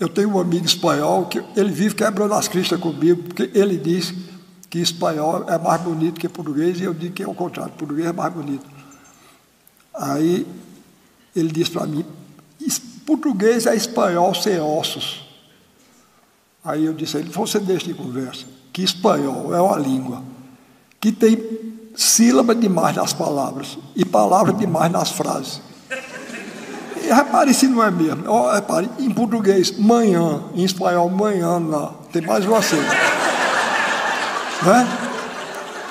Eu tenho um amigo espanhol que ele vive quebrando as cristas comigo, porque ele diz que espanhol é mais bonito que português, e eu digo que é o contrário, português é mais bonito. Aí ele disse para mim, português é espanhol sem ossos. Aí eu disse a ele, você deixa de conversa, que espanhol é uma língua que tem sílaba demais nas palavras e palavras demais nas frases. Repare se não é mesmo. Oh, repare, em português, manhã, em espanhol, manhã, não. Tem mais sílaba. né?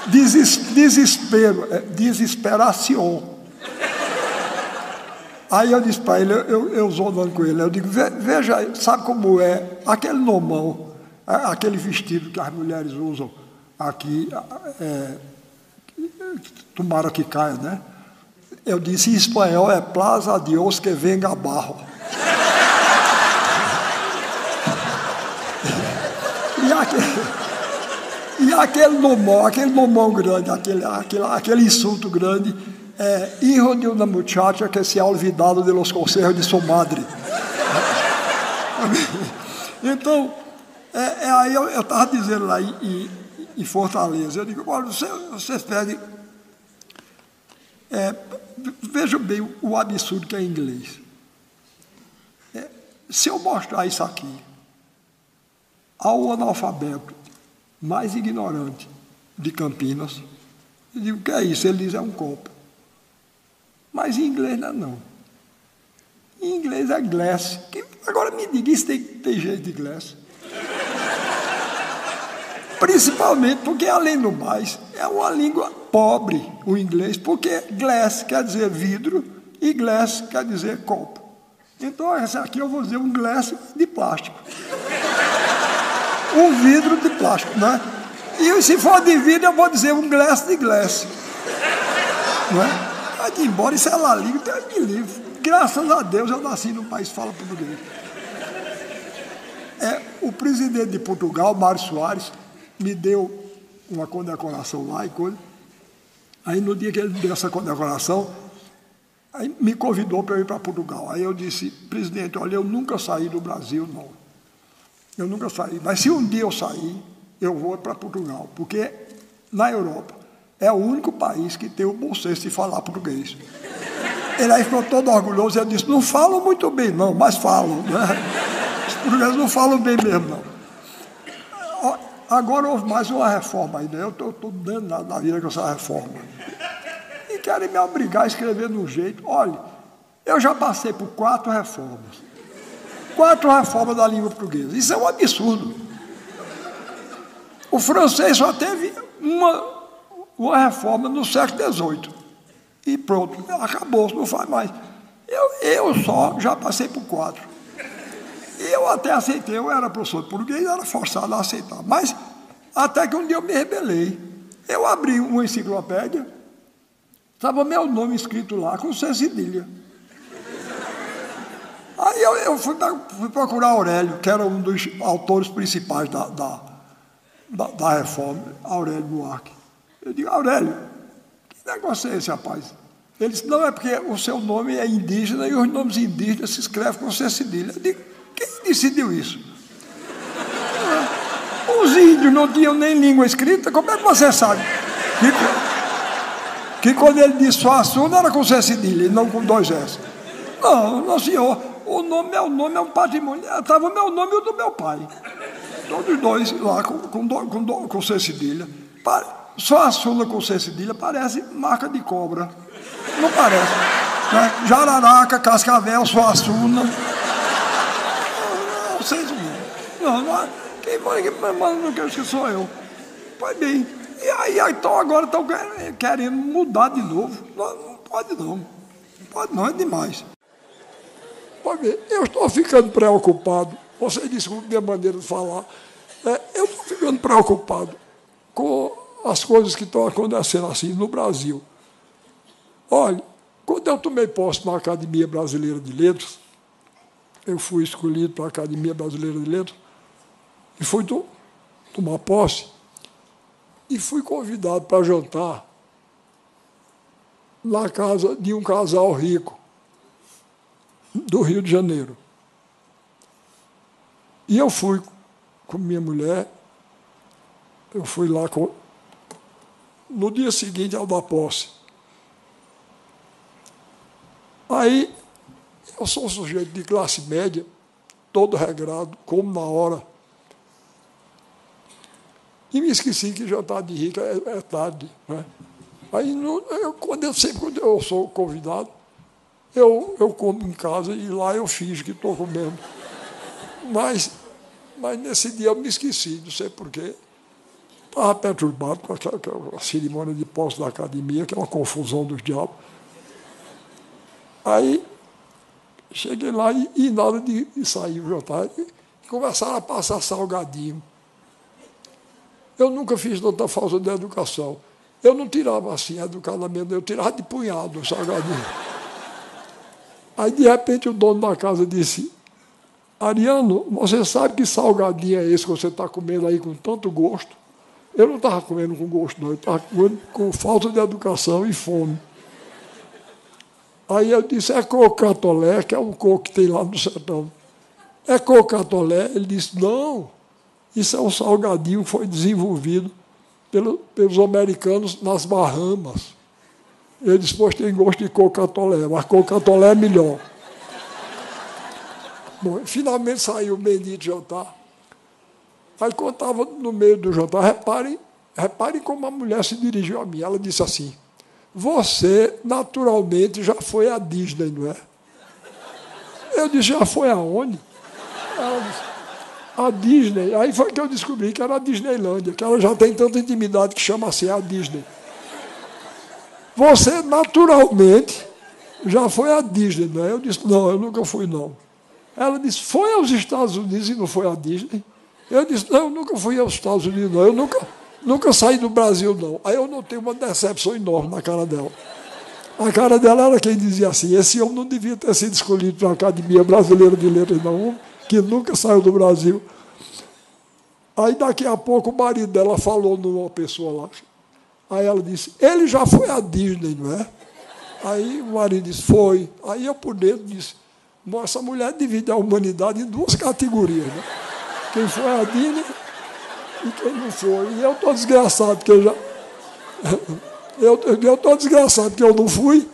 Deses, desespero, é, desesperação. Aí eu disse para ele, eu, eu zonando com ele, eu digo, veja, sabe como é aquele nomão, aquele vestido que as mulheres usam aqui, é, tomara que caia, né? Eu disse em espanhol é Plaza Dios que venga barro. e aquele, e aquele nomão, aquele nomão grande, aquele, aquele, aquele insulto grande, é hijo de uma muchacha que se ha olvidado de los consejos de sua madre. então, é, é aí eu estava dizendo lá em, em, em, Fortaleza, eu digo, olha, você, vocês. É, vejam bem o absurdo que é inglês. É, se eu mostrar isso aqui ao analfabeto mais ignorante de Campinas, eu digo, o que é isso? Ele diz, é um copo. Mas em inglês não é não. Em inglês é glass. agora me diga, isso tem, tem jeito de glass. Principalmente porque, além do mais, é uma língua pobre, o inglês, porque glass quer dizer vidro e glass quer dizer copo. Então, essa aqui eu vou dizer um glass de plástico. Um vidro de plástico, né? E se for de vidro, eu vou dizer um glass de glass. Não é? Vai embora, isso é lá língua, Deus me livre. Graças a Deus eu nasci num país que fala português. É, o presidente de Portugal, Mário Soares, me deu uma condecoração lá e coisa. Aí no dia que ele deu essa condecoração, aí me convidou para ir para Portugal. Aí eu disse, presidente, olha, eu nunca saí do Brasil, não. Eu nunca saí. Mas se um dia eu sair, eu vou para Portugal, porque na Europa é o único país que tem o bom senso de falar português. Ele aí ficou todo orgulhoso e disse, não falam muito bem, não, mas falam. Né? Os portugueses não falam bem mesmo, não. Agora houve mais uma reforma aí, né? Eu estou dando na, na vida com essa reforma. E querem me obrigar a escrever de um jeito. Olha, eu já passei por quatro reformas. Quatro reformas da língua portuguesa. Isso é um absurdo. O francês só teve uma, uma reforma no século XVIII. E pronto, acabou, não faz mais. Eu, eu só já passei por quatro. Eu até aceitei, eu era professor de português, era forçado a aceitar. Mas até que um dia eu me rebelei. Eu abri uma enciclopédia, estava meu nome escrito lá com C cedilha. Aí eu, eu fui, fui, procurar Aurélio, que era um dos autores principais da, da, da, da reforma, Aurélio Buarque. Eu digo, Aurélio, que negócio é esse, rapaz? Ele disse, não, é porque o seu nome é indígena e os nomes indígenas se escrevem com C cedilha. Eu digo, quem decidiu isso? Os índios não tinham nem língua escrita, como é que você sabe? Que, que quando ele disse Suaçu não era com C cedilha, não com dois S. Não, não senhor, o nome, meu nome é um patrimônio. Estava o meu nome e o do meu pai. Todos dois lá com, com, com, com C cedilha. Só a Sula com C cedilha parece marca de cobra. Não parece. Né? Jararaca, Cascavel, Suassuna vocês não, não, quem manda no que sou eu. Pois bem, e aí então agora estão querendo mudar de novo. Não, não pode não. Não pode não, é demais. Pode ver, eu estou ficando preocupado. Você desculpe minha maneira de falar. É, eu estou ficando preocupado com as coisas que estão acontecendo assim no Brasil. Olha, quando eu tomei posse na Academia Brasileira de Letras, eu fui escolhido para a Academia Brasileira de Letras e fui to tomar posse e fui convidado para jantar na casa de um casal rico do Rio de Janeiro. E eu fui com minha mulher, eu fui lá com. No dia seguinte ao da posse. Aí, eu sou um sujeito de classe média, todo regrado, como na hora. E me esqueci que jantar de rica é, é tarde. Né? Aí, no, eu, quando eu, sempre quando eu sou convidado, eu, eu como em casa e lá eu fiz que estou comendo. Mas, mas nesse dia eu me esqueci, não sei porquê. Estava perturbado com aquela cerimônia de posse da academia, que é uma confusão dos diabos. Aí cheguei lá e, e na hora de, sair o jantar, começaram a passar salgadinho. Eu nunca fiz tanta falta de educação. Eu não tirava assim educadamente, eu tirava de punhado o salgadinho. Aí, de repente, o dono da casa disse: Ariano, você sabe que salgadinho é esse que você está comendo aí com tanto gosto? Eu não estava comendo com gosto, não, eu estava comendo com falta de educação e fome. Aí eu disse: é cocatolé, que é um coco que tem lá no sertão. É cocatolé? Ele disse: não, isso é um salgadinho que foi desenvolvido pelo, pelos americanos nas Bahamas. Ele disse, pois tem gosto de cocatolé, mas cocatolé é melhor. Bom, finalmente saiu o bendito jantar. Aí estava no meio do jantar, reparem, reparem como a mulher se dirigiu a mim. Ela disse assim, você naturalmente já foi à Disney, não é? Eu disse, já foi aonde? Ela disse, a Disney. Aí foi que eu descobri que era a Disneylândia, que ela já tem tanta intimidade que chama assim a Disney. Você naturalmente já foi à Disney, não é? Eu disse, não, eu nunca fui, não. Ela disse, foi aos Estados Unidos e não foi à Disney? Eu disse, não, eu nunca fui aos Estados Unidos, não. Eu nunca, nunca saí do Brasil, não. Aí eu notei uma decepção enorme na cara dela. A cara dela era quem dizia assim, esse homem não devia ter sido escolhido para a Academia Brasileira de Letras, não, que nunca saiu do Brasil. Aí daqui a pouco o marido dela falou numa pessoa lá, Aí ela disse, ele já foi à Disney, não é? Aí o marido disse, foi. Aí eu por dentro disse, essa mulher divide a humanidade em duas categorias, né? Quem foi à Disney e quem não foi. E eu estou desgraçado, porque eu já. Eu estou desgraçado que eu não fui.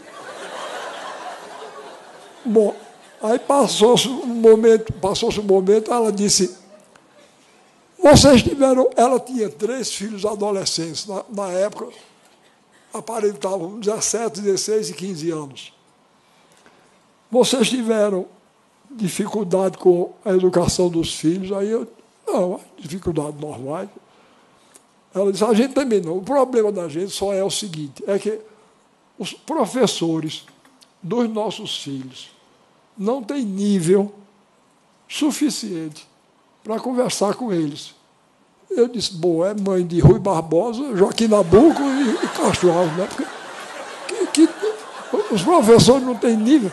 Bom, aí passou-se um momento, passou-se um momento, ela disse, vocês tiveram. Ela tinha três filhos adolescentes. Na, na época, aparentavam 17, 16 e 15 anos. Vocês tiveram dificuldade com a educação dos filhos? Aí eu. Não, dificuldade normal. Ela disse: a gente também não. O problema da gente só é o seguinte: é que os professores dos nossos filhos não têm nível suficiente para conversar com eles. Eu disse, bom, é mãe de Rui Barbosa, Joaquim Nabuco e, e Alves, né? Porque, que, que, os professores não têm nível,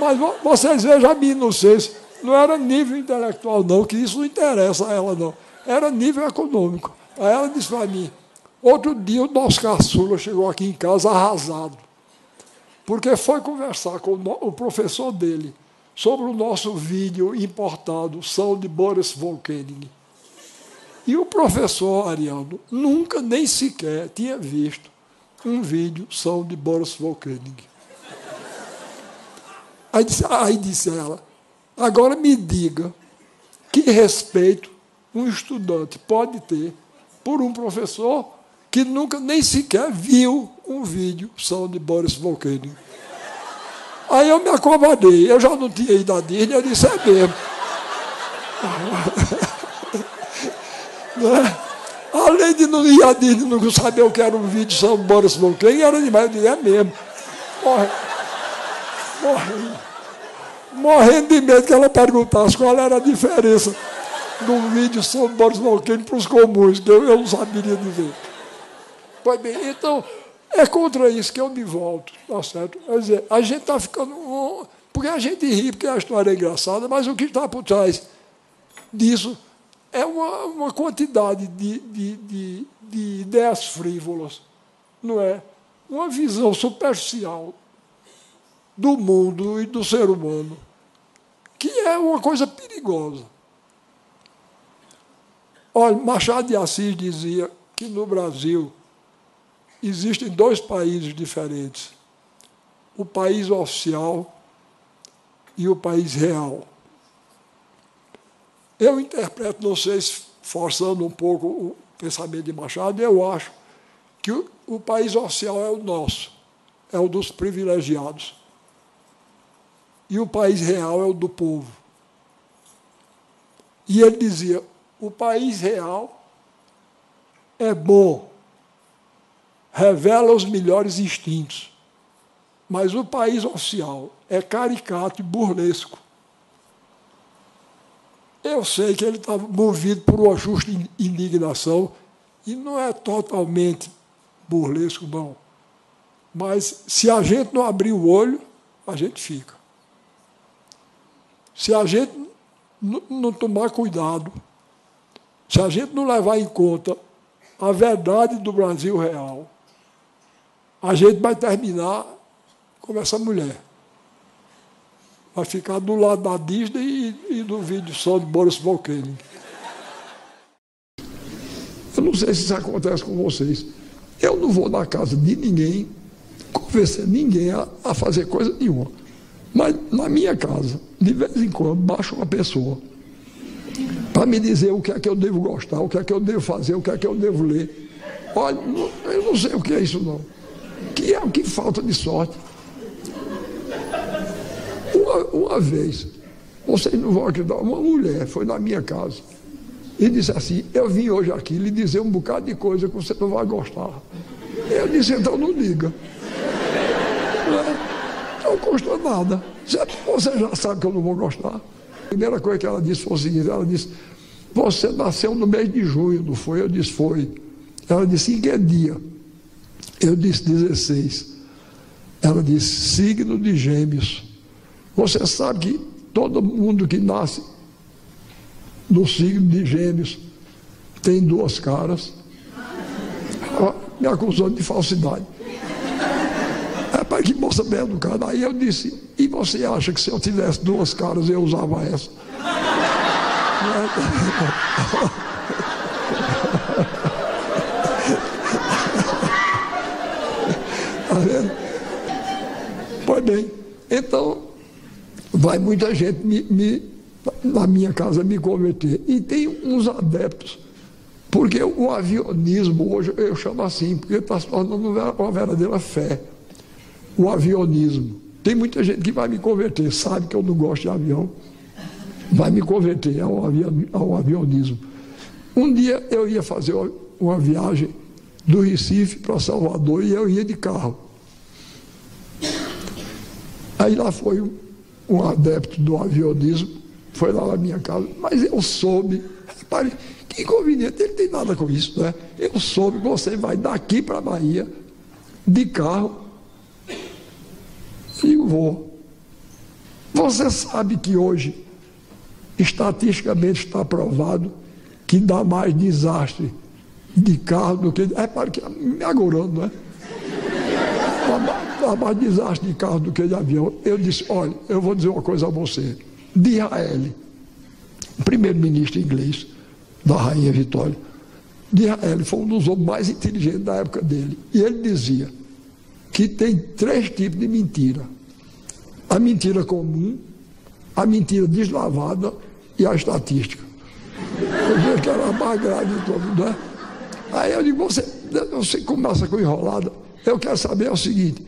mas vocês vejam a minha inocência. Não era nível intelectual, não, que isso não interessa a ela, não. Era nível econômico. Aí ela disse para mim, outro dia o nosso caçula chegou aqui em casa arrasado, porque foi conversar com o professor dele sobre o nosso vídeo importado, São de Boris Volkening. E o professor Ariano nunca nem sequer tinha visto um vídeo São de Boris Volkening. Aí disse, aí disse ela, agora me diga que respeito um estudante pode ter por um professor que nunca nem sequer viu um vídeo São de Boris Volkening. Aí eu me acomodei. Eu já não tinha ido à Disney, eu disse, é mesmo. né? Além de não ir à Disney, não saber o que era um vídeo de São Boris Volcano, era demais, eu disse, é mesmo. Morre, morrendo, morrendo de medo que ela perguntasse qual era a diferença do vídeo de São Boris Volcano para os comuns, que eu, eu não saberia dizer. Pois bem, então, é contra isso que eu me volto, tá certo? Quer dizer, a gente está ficando. Porque a gente ri, porque a história é engraçada, mas o que está por trás disso é uma, uma quantidade de, de, de, de ideias frívolas, não é? Uma visão superficial do mundo e do ser humano, que é uma coisa perigosa. Olha, Machado de Assis dizia que no Brasil existem dois países diferentes: o país oficial e o país real. Eu interpreto, não sei se forçando um pouco o pensamento de Machado, eu acho que o, o país oficial é o nosso, é o dos privilegiados. E o país real é o do povo. E ele dizia: o país real é bom, revela os melhores instintos, mas o país oficial é caricato e burlesco. Eu sei que ele estava movido por uma justa indignação e não é totalmente burlesco, não. Mas se a gente não abrir o olho, a gente fica. Se a gente não tomar cuidado, se a gente não levar em conta a verdade do Brasil real, a gente vai terminar como essa mulher. Vai ficar do lado da Disney e, e do vídeo só de Boris Volcano. Eu não sei se isso acontece com vocês. Eu não vou na casa de ninguém convencer ninguém a, a fazer coisa nenhuma. Mas na minha casa, de vez em quando, baixa uma pessoa para me dizer o que é que eu devo gostar, o que é que eu devo fazer, o que é que eu devo ler. Olha, eu não sei o que é isso não. Que é o que falta de sorte. Uma, uma vez, vocês não vão acreditar, uma mulher foi na minha casa e disse assim, eu vim hoje aqui lhe dizer um bocado de coisa que você não vai gostar. Eu disse, então não diga. Não, é? Não custa nada. Você já sabe que eu não vou gostar primeira coisa que ela disse foi o seguinte: ela disse, você nasceu no mês de junho, não foi? Eu disse, foi. Ela disse, em que dia? Eu disse, 16. Ela disse, signo de gêmeos. Você sabe que todo mundo que nasce no signo de gêmeos tem duas caras. Ela me acusou de falsidade. Para que moça bem educada. Aí eu disse, e você acha que se eu tivesse duas caras eu usava essa? Está vendo? Pois bem, então vai muita gente me, me, na minha casa me converter. E tem uns adeptos, porque o avionismo hoje eu chamo assim, porque está se tornando uma verdadeira fé. O avionismo. Tem muita gente que vai me converter, sabe que eu não gosto de avião, vai me converter ao, ao avionismo. Um dia eu ia fazer uma viagem do Recife para Salvador e eu ia de carro. Aí lá foi um, um adepto do avionismo, foi lá na minha casa, mas eu soube, repare, que inconveniente, ele tem nada com isso, né? Eu soube que você vai daqui para a Bahia de carro e vou. Você sabe que hoje, estatisticamente está provado que dá mais desastre de carro do que. É para que me agorando, é? Dá, dá mais desastre de carro do que de avião. Eu disse: olha, eu vou dizer uma coisa a você. De Israel, primeiro-ministro inglês da Rainha Vitória, de Israel foi um dos homens mais inteligentes da época dele. E ele dizia que tem três tipos de mentira a mentira comum, a mentira deslavada e a estatística. Eu vejo que era mais grave de todas, né? Aí eu digo, você, você começa com enrolada. Eu quero saber o seguinte,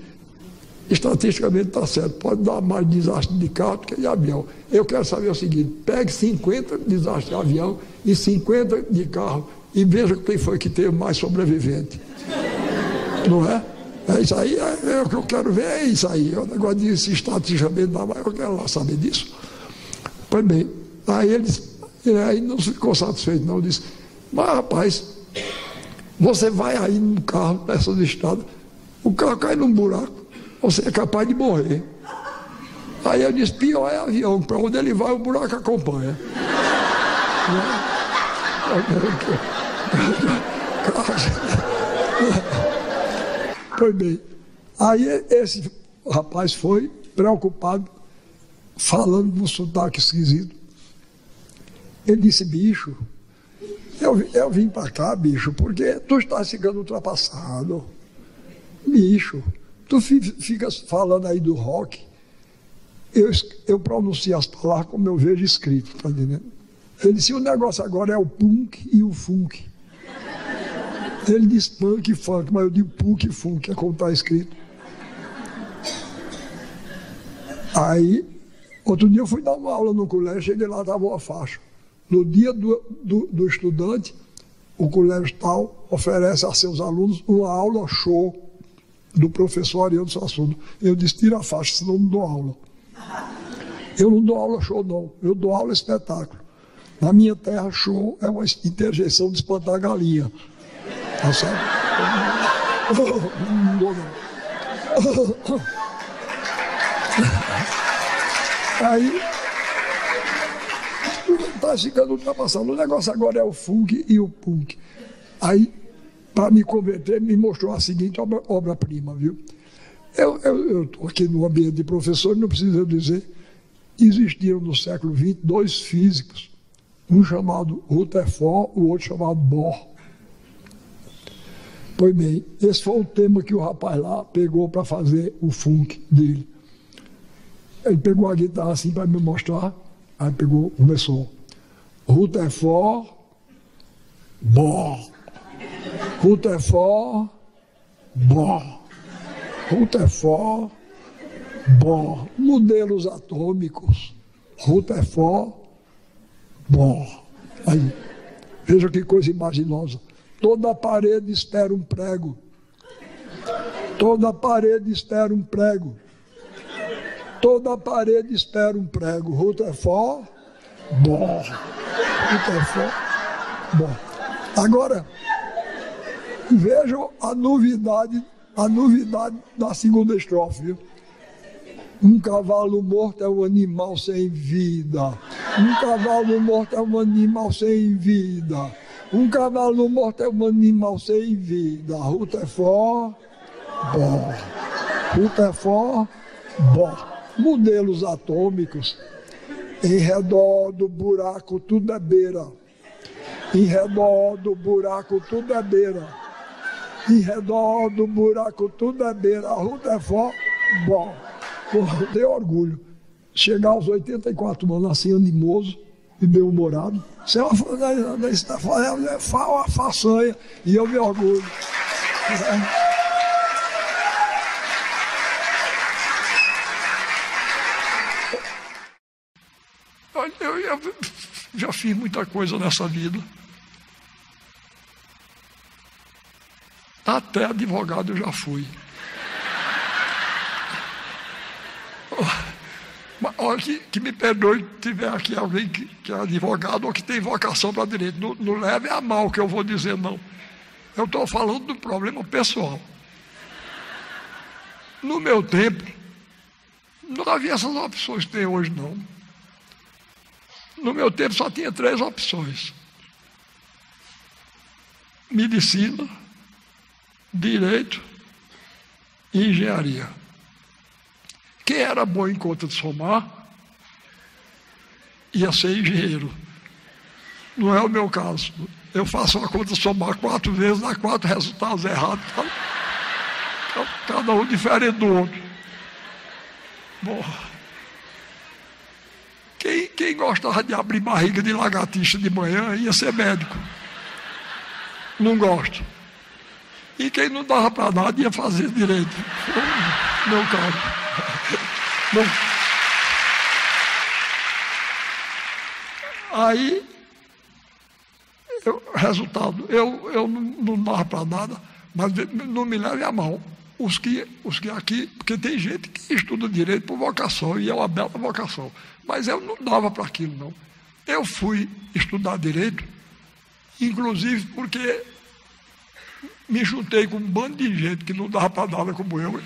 estatisticamente está certo, pode dar mais desastre de carro do que de avião. Eu quero saber o seguinte, pegue 50 desastres de avião e 50 de carro e veja quem foi que teve mais sobrevivente. Não é? É isso aí, é, é, o que eu quero ver, é isso aí. É o negócio de se estatisticamente dar eu quero lá saber disso. Pois bem, aí eles, aí não ficou satisfeito, não, disse, mas rapaz, você vai aí no carro, nessas estradas, o carro cai num buraco, você é capaz de morrer. Aí eu disse, pior é avião, para onde ele vai, o buraco acompanha. Pois bem, aí esse rapaz foi preocupado, falando no sotaque esquisito. Ele disse, bicho, Eu, eu vim para cá, bicho, porque tu estás ficando ultrapassado. Bicho, tu ficas falando aí do rock. Eu, eu pronuncio as palavras como eu vejo escrito, tá entendendo? Ele disse: o negócio agora é o punk e o funk. Ele diz punk funk, mas eu digo punk funk, é como está escrito. Aí, outro dia eu fui dar uma aula no colégio, cheguei lá, estava uma faixa. No dia do, do, do estudante, o colégio tal oferece a seus alunos uma aula show do professor Ariano Sassudo. Eu disse, tira a faixa, senão não dou aula. Eu não dou aula show, não. Eu dou aula espetáculo. Na minha terra, show é uma interjeição de espantar galinha. Não não. Aí está ficando ultrapassado. O negócio agora é o funk e o punk. Aí, para me converter, me mostrou a seguinte obra-prima, viu? Eu estou aqui no ambiente de professor, não preciso dizer, existiram no século XX dois físicos, um chamado Rutherford, o outro chamado Bohr. Pois bem, esse foi o tema que o rapaz lá pegou para fazer o funk dele. Ele pegou a guitarra assim para me mostrar, aí pegou, começou. Rutherford, Bohr. Rutherford, Bohr. Rutherford, Bohr. Modelos atômicos, Rutherford, Bohr. Aí, veja que coisa imaginosa. Toda parede espera um prego. Toda parede espera um prego. Toda parede espera um prego. Rutherford, Bohr. Rutherford, Bohr. Agora, vejam a novidade, a novidade da segunda estrofe. Um cavalo morto é um animal sem vida. Um cavalo morto é um animal sem vida. Um cavalo morto é um animal sem vida. Rutherford, bom. Rutherford, bom. Modelos atômicos. Em redor do buraco tudo é beira. Em redor do buraco tudo é beira. Em redor do buraco tudo é beira. Rutherford, bom. Porra, tenho orgulho. Chegar aos 84 anos assim, animoso e bem-humorado. Isso é uma, isso é uma façanha e eu me orgulho. Eu, eu já fiz muita coisa nessa vida. Até advogado eu já fui. Que, me perdoe se tiver aqui alguém que, que, é advogado ou que tem vocação para direito. Não, não leve a mal que eu vou dizer, não. Eu estou falando do problema pessoal. No meu tempo, não havia essas opções que tem hoje, não. No meu tempo só tinha três opções: medicina, direito e engenharia. Quem era bom em conta de somar, ia ser engenheiro. Não é o meu caso. Eu faço uma conta de somar quatro vezes, dá quatro resultados errados. Cada um diferente do outro. Bom. Quem, quem gostava de abrir barriga de lagartixa de manhã ia ser médico. Não gosto. E quem não dava para nada ia fazer direito. Meu caso. Bom, aí, eu, resultado, eu, eu não, não dava para nada, mas não me leve a mão. Os que, os que aqui, porque tem gente que estuda direito por vocação, e é uma bela vocação. Mas eu não dava para aquilo, não. Eu fui estudar direito, inclusive porque me juntei com um bando de gente que não dava para nada como eu.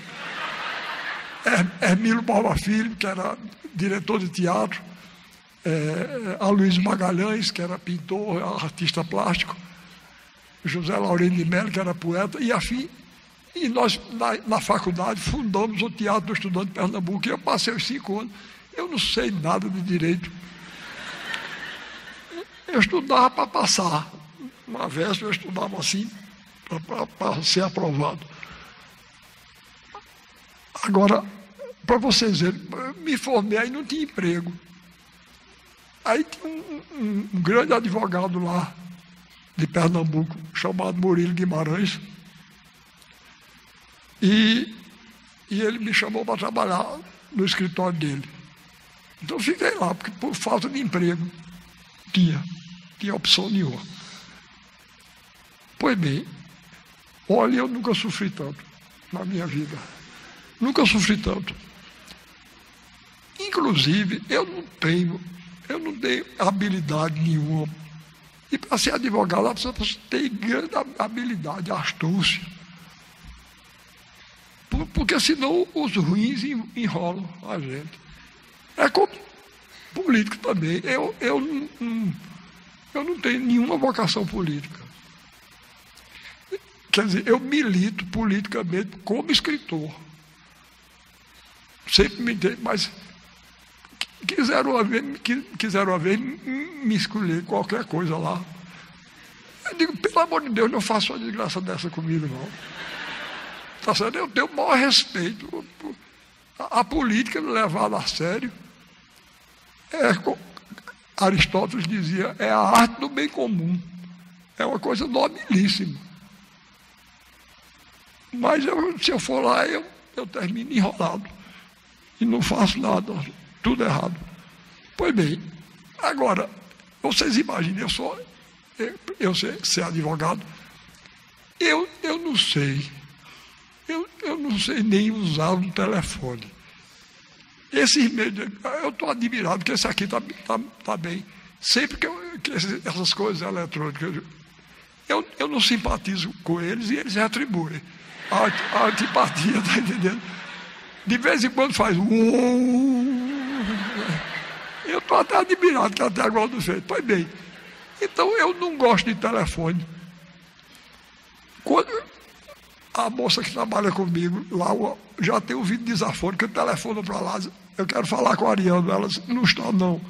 Hermílio Palma Filho, que era diretor de teatro, é, Aloysio Magalhães, que era pintor, artista plástico, José Laurino de Mello, que era poeta, e afim. E nós, na, na faculdade, fundamos o Teatro do Estudante de Pernambuco, e eu passei os cinco anos. Eu não sei nada de direito. Eu estudava para passar. uma véspera eu estudava assim para ser aprovado. Agora, para vocês verem, me formei aí não tinha emprego. Aí tinha um, um, um grande advogado lá de Pernambuco, chamado Murilo Guimarães. E, e ele me chamou para trabalhar no escritório dele. Então fiquei lá, porque por falta de emprego tinha, tinha opção nenhuma. Pois bem, olha, eu nunca sofri tanto na minha vida. Nunca sofri tanto. Inclusive, eu não tenho, eu não tenho habilidade nenhuma. E para ser advogado, a pessoa tem grande habilidade, astúcia. Porque senão os ruins enrolam a gente. É como político também. Eu, eu, não, eu não tenho nenhuma vocação política. Quer dizer, eu milito politicamente como escritor. Sempre me dei, mas quiseram uma vez, quiseram uma vez me escolher qualquer coisa lá. Eu digo, pelo amor de Deus, não faça uma desgraça dessa comigo, não. Tá certo? Eu tenho o maior respeito. A, a política levada a sério é, Aristóteles dizia, é a arte do bem comum. É uma coisa nobilíssima. Mas eu, se eu for lá, eu, eu termino enrolado. E não faço nada, tudo errado. Pois bem, agora, vocês imaginem, eu sou, eu, eu sei ser advogado, eu, eu não sei, eu, eu não sei nem usar um telefone. Esses meios, eu estou admirado, porque esse aqui está tá, tá bem. Sempre que, eu, que essas coisas eletrônicas, eu, eu não simpatizo com eles e eles retribuem a, a antipatia, está entendendo? De vez em quando faz. Eu estou até admirado que até agora não fez. Pois bem. Então eu não gosto de telefone. Quando a moça que trabalha comigo lá já tem ouvido desaforo, que eu telefono para lá, eu quero falar com a Ariana. Ela disse, não está não.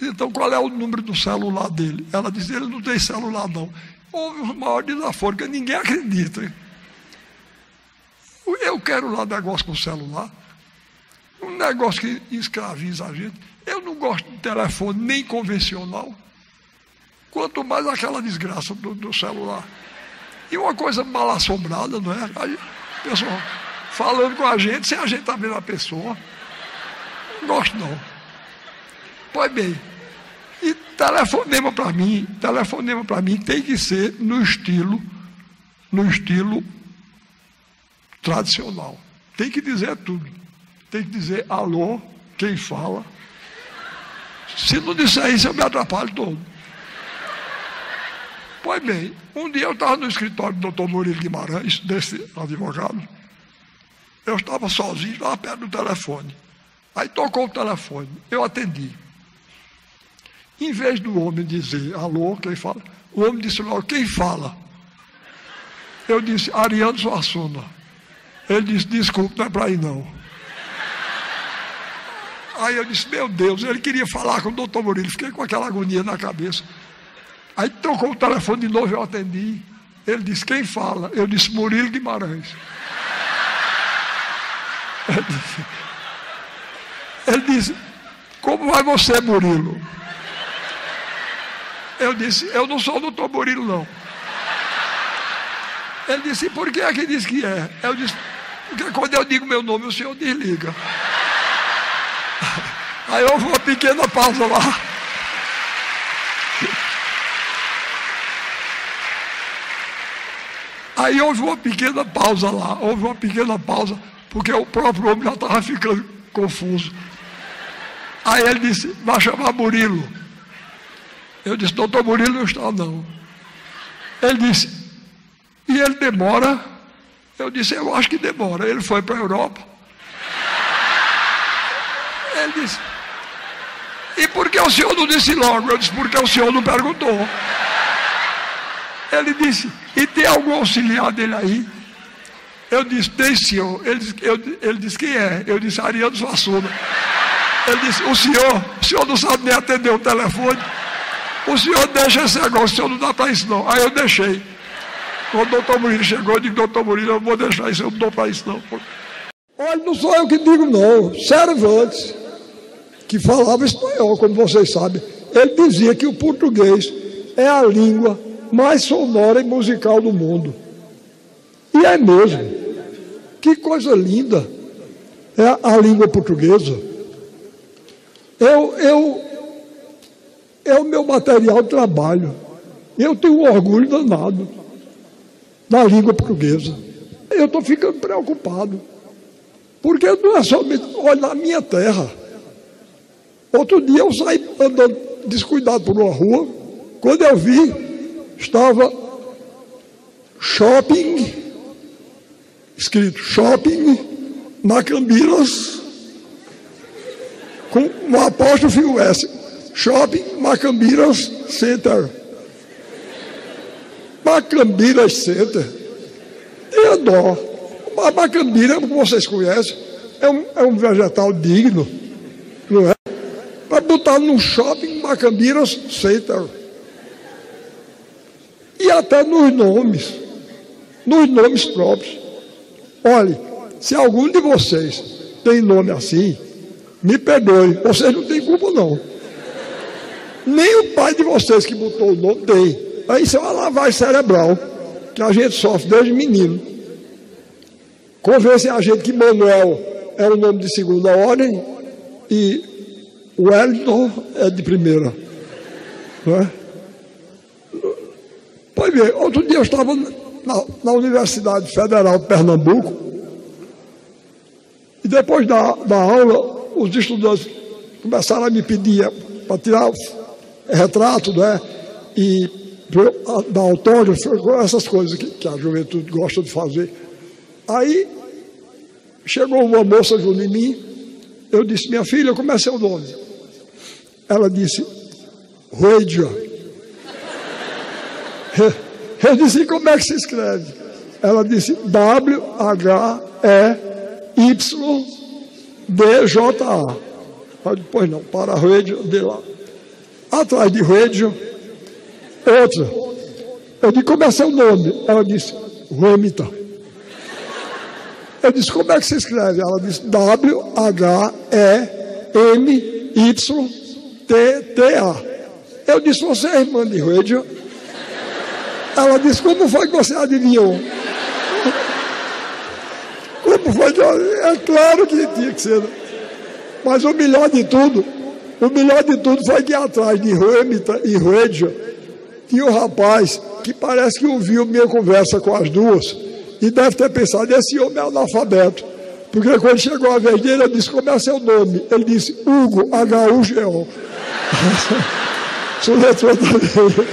Então qual é o número do celular dele? Ela disse, ele não tem celular não. Houve o maior desaforo, que ninguém acredita. Eu quero lá negócio com celular, um negócio que escraviza a gente. Eu não gosto de telefone nem convencional, quanto mais aquela desgraça do, do celular. E uma coisa mal assombrada, não é? Aí, pessoal falando com a gente, sem a gente estar tá vendo a pessoa. Não gosto não. Pois bem, e telefonema para mim, telefonema para mim tem que ser no estilo, no estilo tradicional. Tem que dizer tudo. Tem que dizer alô, quem fala. Se não disser isso, eu me atrapalho todo. Pois bem, um dia eu estava no escritório do doutor Murilo Guimarães, desse advogado. Eu estava sozinho, estava perto do telefone. Aí tocou o telefone, eu atendi. Em vez do homem dizer alô, quem fala, o homem disse logo, quem fala? Eu disse, Ariano Suassuna. Ele disse, desculpe, não é para ir não. Aí eu disse, meu Deus, ele queria falar com o doutor Murilo, fiquei com aquela agonia na cabeça. Aí trocou o telefone de novo, eu atendi. Ele disse, quem fala? Eu disse, Murilo Guimarães. Ele disse, ele disse como vai você, Murilo? Eu disse, eu não sou o doutor Murilo, não. Ele disse, por que é que diz que é? Eu disse, porque quando eu digo meu nome, o senhor desliga. Aí houve uma pequena pausa lá. Aí houve uma pequena pausa lá, houve uma pequena pausa, porque o próprio homem já estava ficando confuso. Aí ele disse, vai chamar Murilo. Eu disse, doutor Murilo não está não. Ele disse, e ele demora eu disse, eu acho que demora. Ele foi para a Europa. Ele disse, e por que o senhor não disse logo? Eu disse, porque o senhor não perguntou. Ele disse, e tem algum auxiliar dele aí? Eu disse, tem senhor. Ele disse, eu, ele disse quem é? Eu disse, Ariano Suassuna. Ele disse, o senhor, o senhor não sabe nem atender o telefone. o senhor deixa esse negócio, o senhor não dá para isso não. Aí eu deixei. Quando o doutor Murilo chegou, eu digo, doutor Murilo, eu vou deixar isso, eu não dou para isso não. Olha, não sou eu que digo não, Cervantes, que falava espanhol, como vocês sabem, ele dizia que o português é a língua mais sonora e musical do mundo. E é mesmo. Que coisa linda é a, a língua portuguesa. Eu, eu, é o meu material de trabalho. Eu tenho um orgulho danado da língua portuguesa. Eu estou ficando preocupado. Porque não é somente, olha, na minha terra. Outro dia eu saí andando descuidado por uma rua, quando eu vi, estava shopping, escrito shopping, Macambiras, com um apóstrofo S. Shopping Macambiras Center. Macambiras Center. Tenha dó. A macambira, como vocês conhecem, é um, é um vegetal digno, não é? Para botar no shopping Macambiras Center. E até nos nomes, nos nomes próprios. Olhe, se algum de vocês tem nome assim, me perdoe, vocês não têm culpa não. Nem o pai de vocês que botou o nome tem. Isso é uma lavagem cerebral que a gente sofre desde menino. Convencem a gente que Manuel é o nome de segunda ordem e Wellington é de primeira. Não é? Pois bem, outro dia eu estava na, na Universidade Federal de Pernambuco e depois da, da aula os estudantes começaram a me pedir para tirar retrato, né? E dar autógrafo, essas coisas que, que a juventude gosta de fazer. Aí chegou uma moça junto em mim, eu disse, minha filha, como é seu nome? Ela disse, Ruedia. Eu disse, como é que se escreve? Ela disse, W-H-E-Y-D-J-A. Depois não, para Ruedia, de lá. Atrás de Ruedia, outra. Eu disse, como é seu nome? Ela disse, Remita. Eu disse, como é que se escreve? Ela disse, W-H-E-M-Y-T-T-A. Eu disse, você é irmã de Ruedia? Ela disse, como foi que você adivinhou? Como foi? É claro que tinha que ser. Mas o melhor de tudo, o melhor de tudo foi que atrás de Ruemita e Ruedia tinha um rapaz que parece que ouviu minha conversa com as duas e deve ter pensado, esse homem é analfabeto. Porque quando chegou a vez dele, eu disse, como é seu nome? Ele disse, Hugo, H-U-G-O. Soletrou também.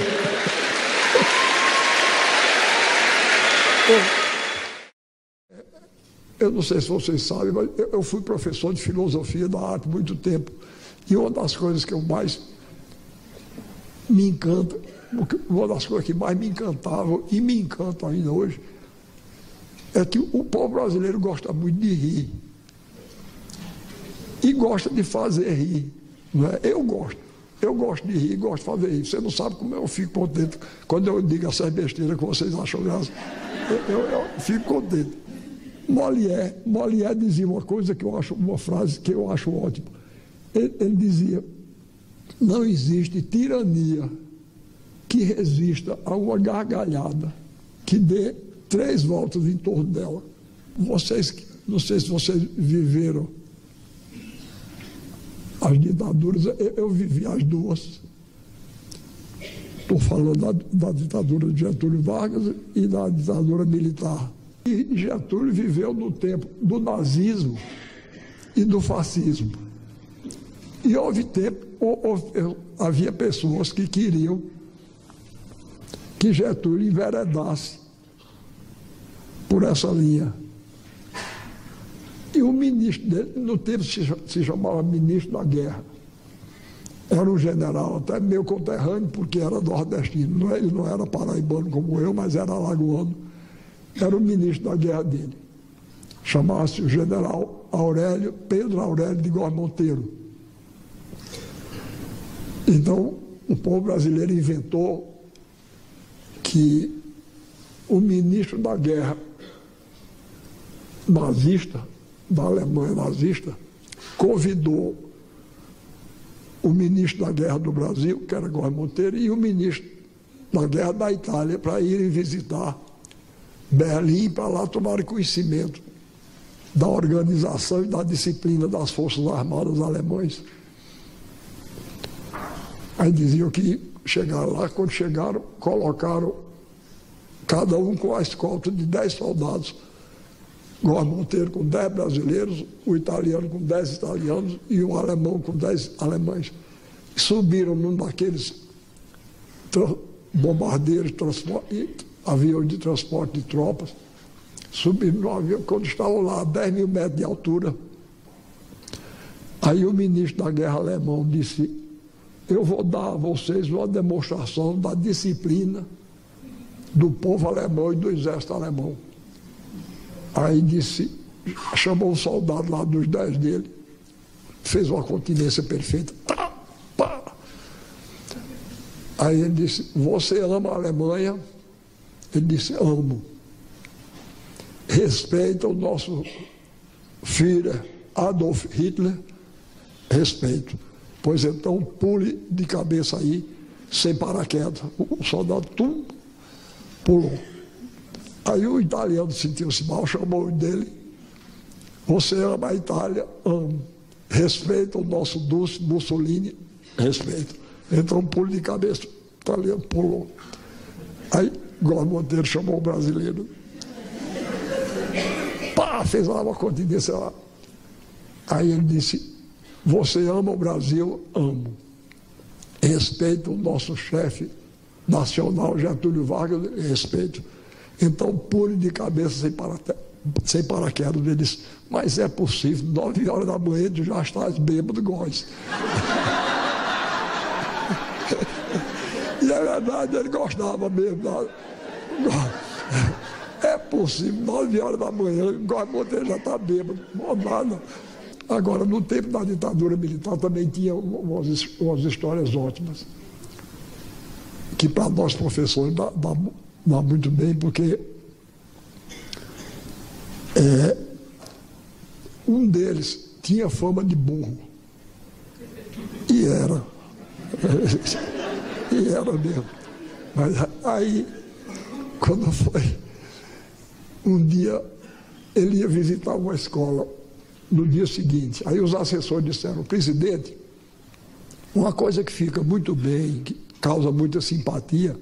Eu não sei se vocês sabem, mas eu fui professor de filosofia da arte muito tempo. E uma das coisas que eu mais me encanta, uma das coisas que mais me encantavam e me encanta ainda hoje, é que o povo brasileiro gosta muito de rir. E gosta de fazer rir. É? Eu gosto. Eu gosto de rir, gosto de fazer rir. Você não sabe como eu fico contente quando eu digo essas besteiras que vocês acham graça. Eu, eu, eu fico contente. Molière, Molière dizia uma coisa que eu acho, uma frase que eu acho ótima. Ele, ele dizia: não existe tirania que resista a uma gargalhada que dê três voltas em torno dela. Vocês, não sei se vocês viveram as ditaduras, eu, eu vivi as duas. Estou falando da, da, ditadura de Getúlio Vargas e da ditadura militar. E Getúlio viveu no tempo do nazismo e do fascismo. E houve tempo, houve, havia pessoas que queriam que Getúlio enveredasse por essa linha. E o ministro dele, no tempo se chamava ministro da guerra. Era um general, até meu conterrâneo, porque era nordestino. Ele não era paraibano como eu, mas era alagoano. Era o ministro da guerra dele. Chamava-se o general Aurélio, Pedro Aurélio de Góes Monteiro. Então, o povo brasileiro inventou que o ministro da guerra nazista, da Alemanha nazista, convidou o ministro da guerra do Brasil, que era Góes Monteiro, e o ministro da guerra da Itália para irem visitar Berlim para lá tomar conhecimento da organização e da disciplina das Forças Armadas alemães. Aí diziam que chegaram lá, quando chegaram, colocaram cada um com a escolta de 10 soldados. Góes Monteiro com 10 brasileiros, o italiano com 10 italianos e o alemão com 10 alemães. E subiram num daqueles bombardeiros, aviões de transporte de tropas, subiram no avião, quando estavam lá a 10 mil metros de altura. Aí o ministro da guerra alemão disse, eu vou dar a vocês uma demonstração da disciplina do povo alemão e do exército alemão. Aí disse, chamou um soldado lá dos dez dele, fez uma continência perfeita, tá, pá. Aí ele disse, você ama a Alemanha? Ele disse, amo. Respeita o nosso filho Adolf Hitler? Respeito. Pois então pule de cabeça aí, sem paraquedas. O soldado tum, pulou. Aí o italiano sentiu-se mal, chamou dele. Você ama a Itália? Amo. Respeita o nosso Dulce Mussolini? Respeito. Entrou um pulo de cabeça, o italiano pulou. Aí Góes Monteiro chamou o brasileiro. Pá, fez lá uma continência lá. Aí ele disse, você ama o Brasil? Amo. Respeito o nosso chefe nacional, Getúlio Vargas, respeito. Então, pule de cabeça sem, para, sem paraquedas. Ele disse, mas é possível, nove horas da manhã tu já estás bêbado, Góes. e é verdade, ele gostava mesmo. É possível, nove horas da manhã, Góes Monteiro já está bêbado, não nada. Agora, no tempo da ditadura militar também tinha umas, umas histórias ótimas, que para nós professores dá, dá, dá, muito bem, porque é, um deles tinha fama de burro. E era. e era mesmo. Mas aí, quando foi, um dia ele ia visitar uma escola no dia seguinte. Aí os assessores disseram, presidente, uma coisa que fica muito bem, que causa muita simpatia,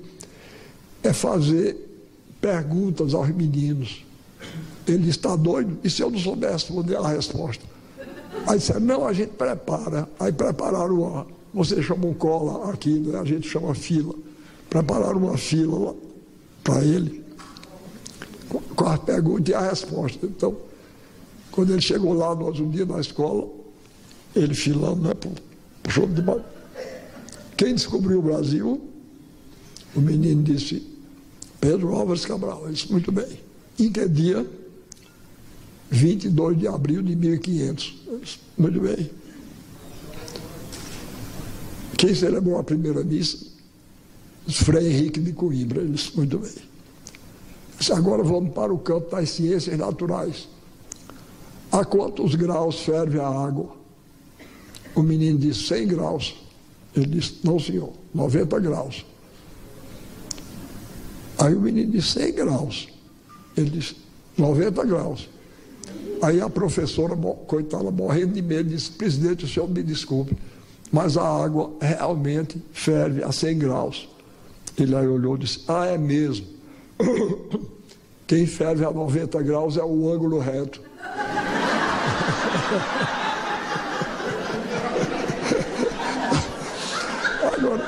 é fazer perguntas aos meninos. Ele está doido? E se eu não soubesse responder a resposta? Aí disseram, não, a gente prepara. Aí prepararam uma, você chama um cola aqui, né? a gente chama fila. Prepararam uma fila para ele, com a pergunta e a resposta. Então, quando ele chegou lá, nós um dia na escola, ele filando, né, puxou de baixo. Quem descobriu o Brasil? O menino disse, Pedro Álvares Cabral. Ele disse, muito bem. Em que dia? 22 de abril de 1500. Disse, muito bem. Quem celebrou a primeira missa? Frei Henrique de Coimbra. Ele disse, muito bem. Disse, agora vamos para o campo das ciências naturais. A quantos graus ferve a água? O menino disse 100 graus. Ele disse, não senhor, 90 graus. Aí o menino disse 100 graus. Ele disse, 90 graus. Aí a professora, coitada, morrendo de medo, disse, presidente, o senhor me desculpe, mas a água realmente ferve a 100 graus. Ele aí olhou e disse, ah, é mesmo. Quem ferve a 90 graus é o ângulo reto. Agora,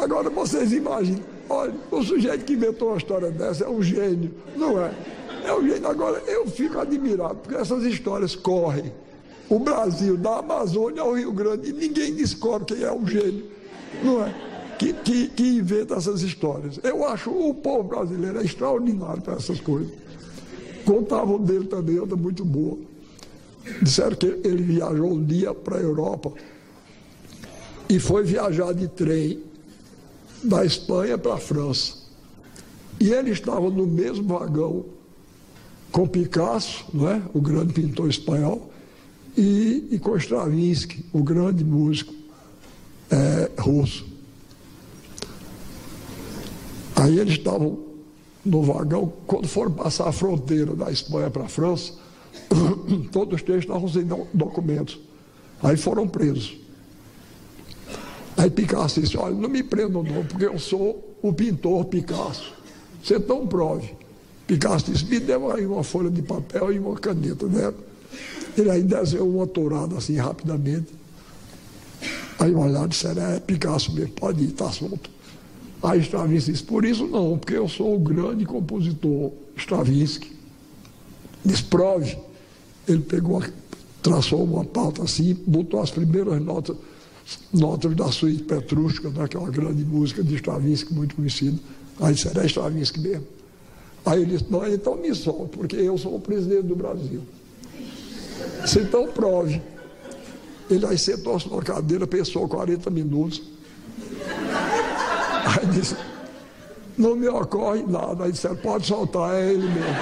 agora vocês imaginem, olha, o sujeito que inventou uma história dessa é um gênio, não é? É um gênio. Agora, eu fico admirado, porque essas histórias correm. O Brasil, da Amazônia ao Rio Grande, e ninguém descobre quem é o gênio, não é? Que, que, que inventa essas histórias. Eu acho o povo brasileiro é extraordinário para essas coisas. Contavam dele também, outra muito boa. disseram que ele viajou um dia para a Europa e foi viajar de trem da Espanha para a França. E ele estava no mesmo vagão com Picasso, não é? o grande pintor espanhol, e, e com Stravinsky, o grande músico é, russo. Aí eles estavam no vagão, quando foram passar a fronteira da Espanha para a França, todos três estavam sem documentos. Aí foram presos. Aí Picasso disse, olha, não me prendam não, porque eu sou o pintor Picasso. Você não prove. Picasso disse, me dê aí uma folha de papel e uma caneta, né? Ele aí desenhou uma tourada assim rapidamente. Aí olharam e disseram, é Picasso mesmo, pode ir, está solto. Aí Stravinsky disse, por isso não, porque eu sou o grande compositor Stravinsky. Desprove. Ele pegou, traçou uma pauta assim, botou as primeiras notas, notas da suíte Petrústica, né, que é grande música de Stravinsky, muito conhecida. Aí é Stravinsky mesmo. Aí ele disse, não, então me solta, porque eu sou o presidente do Brasil. Se então prove. Ele aí sentou-se na cadeira, pensou 40 minutos. Aí disse, não me ocorre nada. Aí disse, pode soltar, é ele mesmo.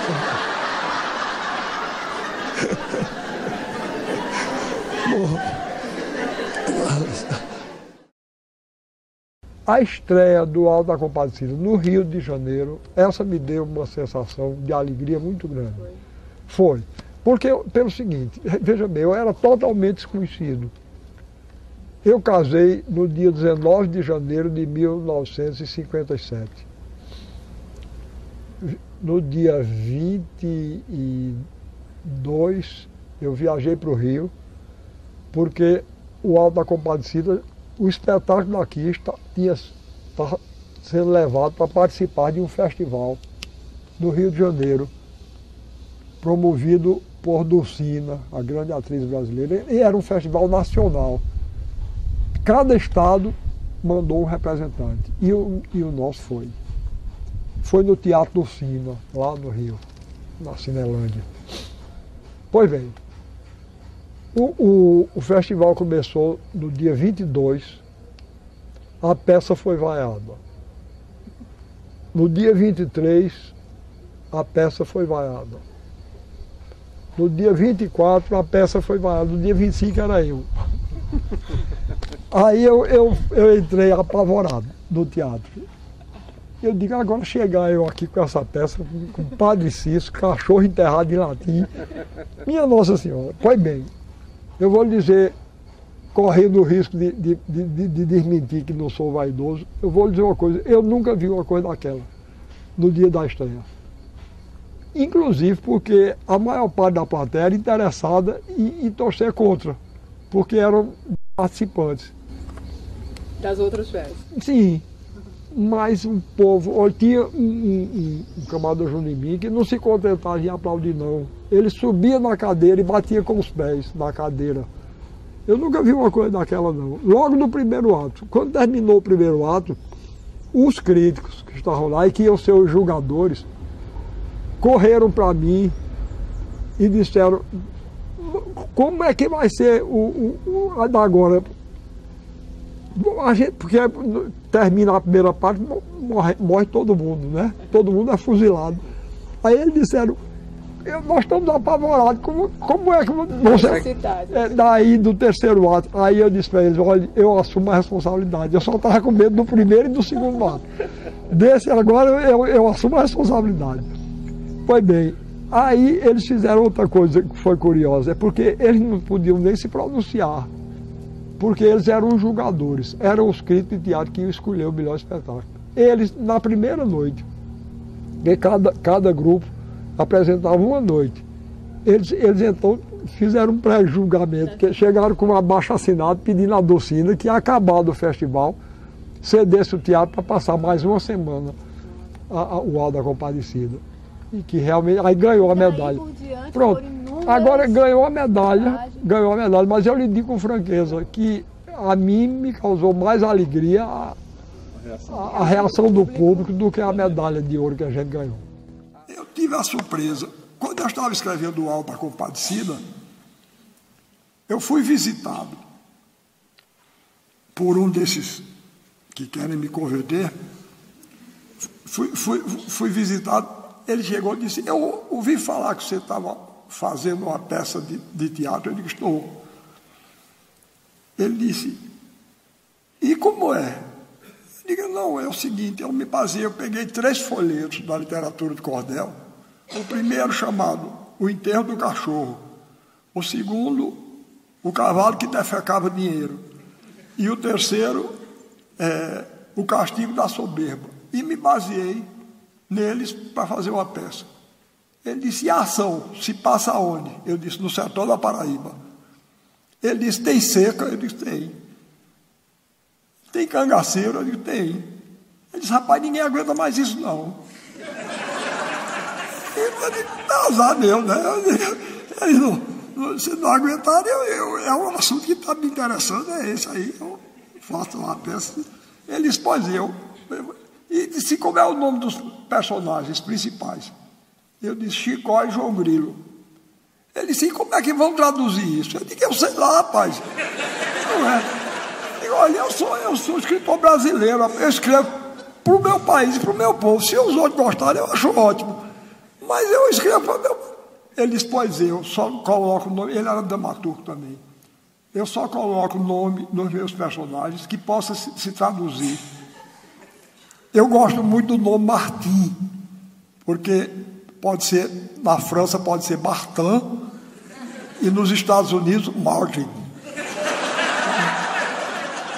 A estreia do Alto da Compadecida no Rio de Janeiro, essa me deu uma sensação de alegria muito grande. Foi. Porque, pelo seguinte, veja bem, eu era totalmente desconhecido. Eu casei no dia 19 de janeiro de 1957. No dia 22, eu viajei para o Rio, porque o Alto da Compadecida, o espetáculo daqui está, tinha, está sendo levado para participar de um festival no Rio de Janeiro, promovido por Dulcina, a grande atriz brasileira, e era um festival nacional. Cada estado mandou um representante, e o, e o nosso foi. Foi no Teatro Dulcina, lá no Rio, na Cinelândia. Pois bem, o, o, o festival começou no dia 22, a peça foi vaiada. No dia 23, a peça foi vaiada. No dia 24 a peça foi vaiada, no dia 25 era eu. Aí eu, eu, eu entrei apavorado no teatro. Eu digo, agora chegar eu aqui com essa peça, com Padre Cício, cachorro enterrado em latim. Minha Nossa Senhora, pois bem, eu vou lhe dizer, correndo o risco de, de, de, de, desmentir que não sou vaidoso, eu vou lhe dizer uma coisa, eu nunca vi uma coisa daquela no dia da estreia inclusive porque a maior parte da plateia era interessada em, em torcer contra, porque eram participantes. Das outras festas? Sim, mas um povo, tinha um, um, um camarada Junimim que não se contentava em aplaudir não. Ele subia na cadeira e batia com os pés na cadeira. Eu nunca vi uma coisa daquela não. Logo no primeiro ato, quando terminou o primeiro ato, os críticos que estavam lá e que iam ser os julgadores, correram para mim e disseram, como é que vai ser o, o, o agora? A gente, porque termina a primeira parte, morre, morre todo mundo, né? Todo mundo é fuzilado. Aí eles disseram, nós estamos apavorados, como, como é que você. É, daí do terceiro ato, aí eu disse para eles, olha, eu assumo a responsabilidade. Eu só estava com medo do primeiro e do segundo ato. Desse agora eu, eu assumo a responsabilidade. Pois bem, aí eles fizeram outra coisa que foi curiosa, é porque eles não podiam nem se pronunciar, porque eles eram os julgadores, eram os críticos de teatro que iam escolher o melhor espetáculo. Eles, na primeira noite, cada, cada grupo apresentava uma noite, eles, eles então fizeram um pré-julgamento, que chegaram com um abaixo assinado pedindo a docina que ia acabar do festival, cedesse o teatro para passar mais uma semana a, a, o Alda da Compadecida e que realmente aí ganhou a medalha. Pronto. Agora ganhou a medalha, ganhou a medalha, mas eu lhe digo com franqueza que a mim me causou mais alegria a, a, a reação do público do que a medalha de ouro que a gente ganhou. Eu tive a surpresa, quando eu estava escrevendo o Alta Compadecida, Eu fui visitado por um desses que querem me converter. Fui, fui, fui visitado, ele chegou e disse: Eu ouvi falar que você estava fazendo uma peça de, de teatro. Eu disse: Estou. Ele disse: E como é? Eu digo: Não, é o seguinte, eu me baseei, eu peguei três folhetos da literatura de cordel. O primeiro chamado O Enterro do Cachorro. O segundo, O Cavalo que Defecava Dinheiro. E o terceiro, é, O Castigo da Soberba. E me baseei neles para fazer uma peça. Ele disse: E a ação se passa onde? Eu disse: No sertão da Paraíba. Ele disse: Tem seca? Eu disse: Tem. Tem cangaceiro? Eu disse: Tem. Ele disse: Rapaz, ninguém aguenta mais isso, não. Eu disse: Azar meu, né? Ele não, se não aguentar, eu, eu, é um assunto que está me interessando, é esse aí. Eu faço uma peça. Ele disse: Pois eu. E disse: Como é o nome dos personagens principais? Eu disse: Chicó e João Grilo. Ele disse, como é que vão traduzir isso? Eu disse, eu sei lá, rapaz. Não é. Eu olha, eu sou, eu sou escritor brasileiro, eu escrevo para o meu país, para o meu povo. Se os outros gostarem, eu acho ótimo. Mas eu escrevo para o meu. Ele disse, pois eu só coloco o nome, ele era dramaturgo também. Eu só coloco o nome nos meus personagens que possa se, se traduzir. Eu gosto muito do nome Martim, porque pode ser, na França pode ser Martin, e nos Estados Unidos, Martin.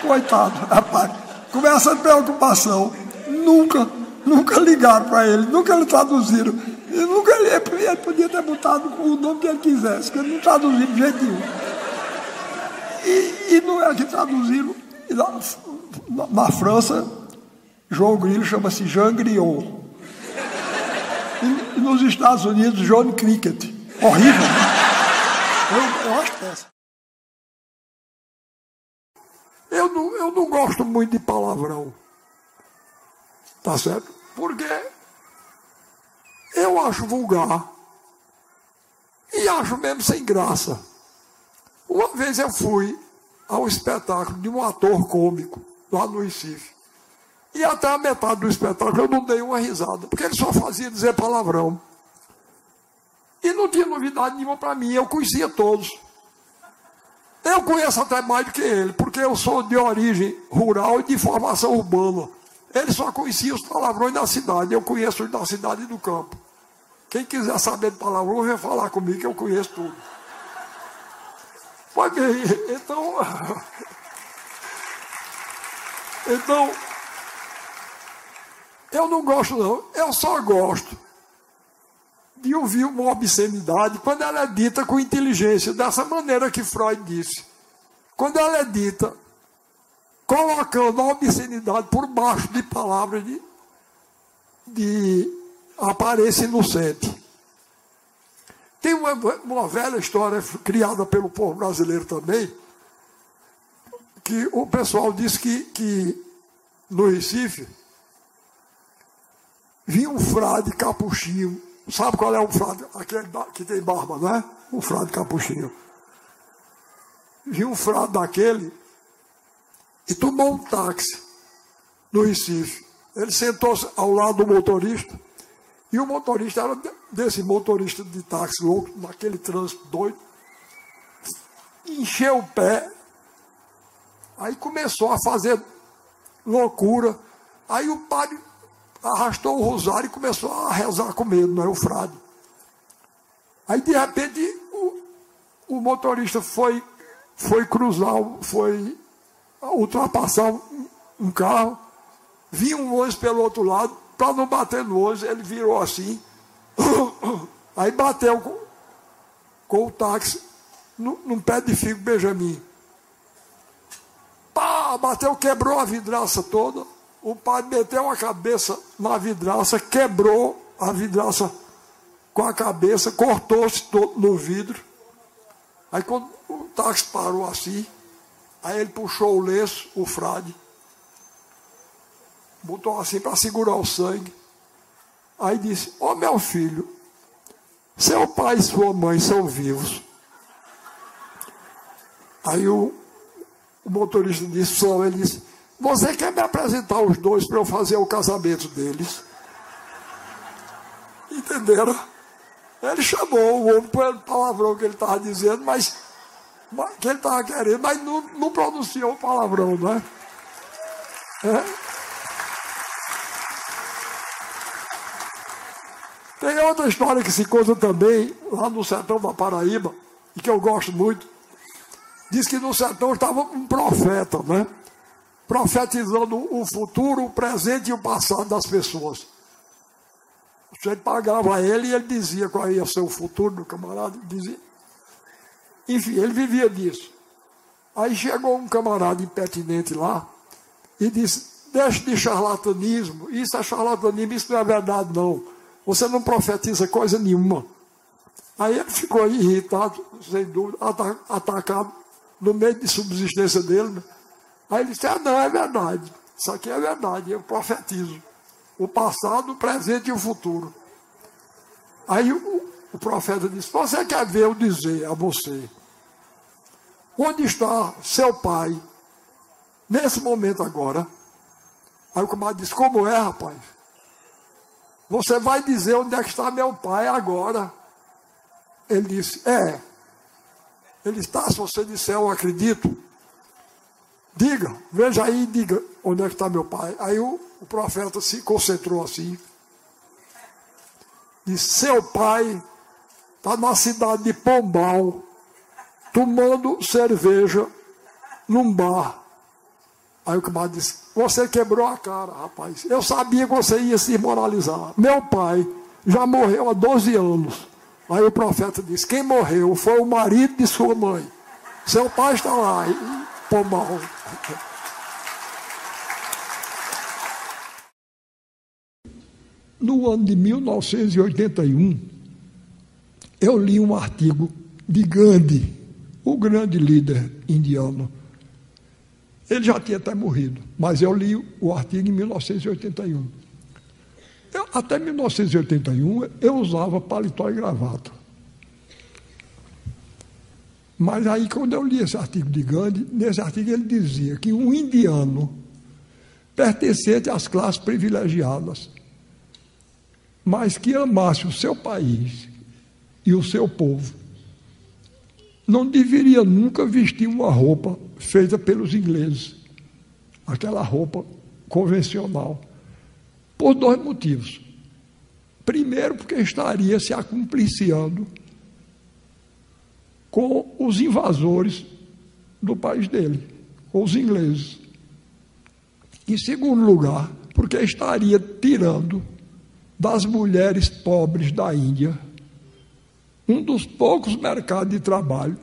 Coitado, rapaz, com essa preocupação, nunca, nunca ligaram para ele, nunca lhe traduziram. E nunca ele, ele podia ter botado o nome que ele quisesse, que ele não traduziu de jeito nenhum. E, e não é que traduziram. Na, na, na França, João Grilo chama-se Jean Griot. Nos Estados Unidos, John Cricket. Horrível. Eu, eu acho essa. Eu não, eu não gosto muito de palavrão. Tá certo? Porque eu acho vulgar. E acho mesmo sem graça. Uma vez eu fui ao espetáculo de um ator cômico lá no Recife. E até a metade do espetáculo eu não dei uma risada, porque ele só fazia dizer palavrão. E não tinha novidade nenhuma para mim, eu conhecia todos. Eu conheço até mais do que ele, porque eu sou de origem rural e de formação urbana. Ele só conhecia os palavrões da cidade, eu conheço os da cidade e do campo. Quem quiser saber de palavrão, vem falar comigo que eu conheço tudo. Pois bem, então. Então. Eu não gosto, não. Eu só gosto de ouvir uma obscenidade quando ela é dita com inteligência, dessa maneira que Freud disse. Quando ela é dita colocando a obscenidade por baixo de palavras de, de aparência inocente. Tem uma, uma velha história criada pelo povo brasileiro também, que o pessoal disse que, que no Recife vinha um frade capuchinho Sabe qual é o frade? Aquele que tem barba, não é? O frade capuchinho. Viu um frade daquele e tomou um táxi no Recife. Ele sentou-se ao lado do motorista e o motorista era desse motorista de táxi louco, naquele trânsito doido. Encheu o pé, aí começou a fazer loucura. Aí o padre arrastou o rosário e começou a rezar com medo, não é frade. Aí de repente o, o motorista foi, foi cruzar, foi ultrapassar um, um carro, vinha um ônibus pelo outro lado, para não bater no ônibus, ele virou assim, aí bateu com, com o táxi no, num pé de figo Benjamin. Pá, bateu, quebrou a vidraça toda o padre meteu a cabeça na vidraça, quebrou a vidraça com a cabeça, cortou-se todo no vidro. Aí quando o táxi parou assim, aí ele puxou o lenço, o frade, botou assim para segurar o sangue. Aí disse: Ó oh, meu filho, seu pai e sua mãe são vivos. Aí o, o motorista disse, só, ele disse, você quer me apresentar os dois para eu fazer o casamento deles? Entenderam? Ele chamou o homem pelo palavrão que ele estava dizendo, mas que ele estava querendo, mas não, não pronunciou o palavrão, não é? é? Tem outra história que se conta também, lá no sertão da Paraíba, e que eu gosto muito. Diz que no sertão estava um profeta, né? Profetizando o futuro, o presente e o passado das pessoas. Você pagava ele e ele dizia qual ia ser o futuro do camarada. Dizia. Enfim, ele vivia disso. Aí chegou um camarada impertinente lá e disse: Deixe de charlatanismo, isso é charlatanismo, isso não é verdade, não. Você não profetiza coisa nenhuma. Aí ele ficou irritado, sem dúvida, atacado no meio de subsistência dele. Aí ele disse: Ah, não, é verdade. Isso aqui é verdade, eu profetizo o passado, o presente e o futuro. Aí o, o profeta disse: Você quer ver eu dizer a você onde está seu pai nesse momento agora? Aí o camarada disse: Como é, rapaz? Você vai dizer onde é que está meu pai agora? Ele disse: É. Ele está, se você disser, eu acredito. Diga, veja aí e diga onde é que está meu pai. Aí o, o profeta se concentrou assim. Disse: Seu pai está na cidade de Pombal, tomando cerveja num bar. Aí o camarada disse: Você quebrou a cara, rapaz. Eu sabia que você ia se moralizar. Meu pai já morreu há 12 anos. Aí o profeta disse: Quem morreu foi o marido de sua mãe. Seu pai está lá, Pombal. No ano de 1981, eu li um artigo de Gandhi, o grande líder indiano. Ele já tinha até morrido, mas eu li o artigo em 1981. Eu, até 1981 eu usava paletó e gravata. Mas aí, quando eu li esse artigo de Gandhi, nesse artigo ele dizia que um indiano pertencente às classes privilegiadas mas que amasse o seu país e o seu povo, não deveria nunca vestir uma roupa feita pelos ingleses, aquela roupa convencional, por dois motivos. Primeiro, porque estaria se acumpliciando com os invasores do país dele, com os ingleses. Em segundo lugar, porque estaria tirando das mulheres pobres da Índia, um dos poucos mercados de trabalho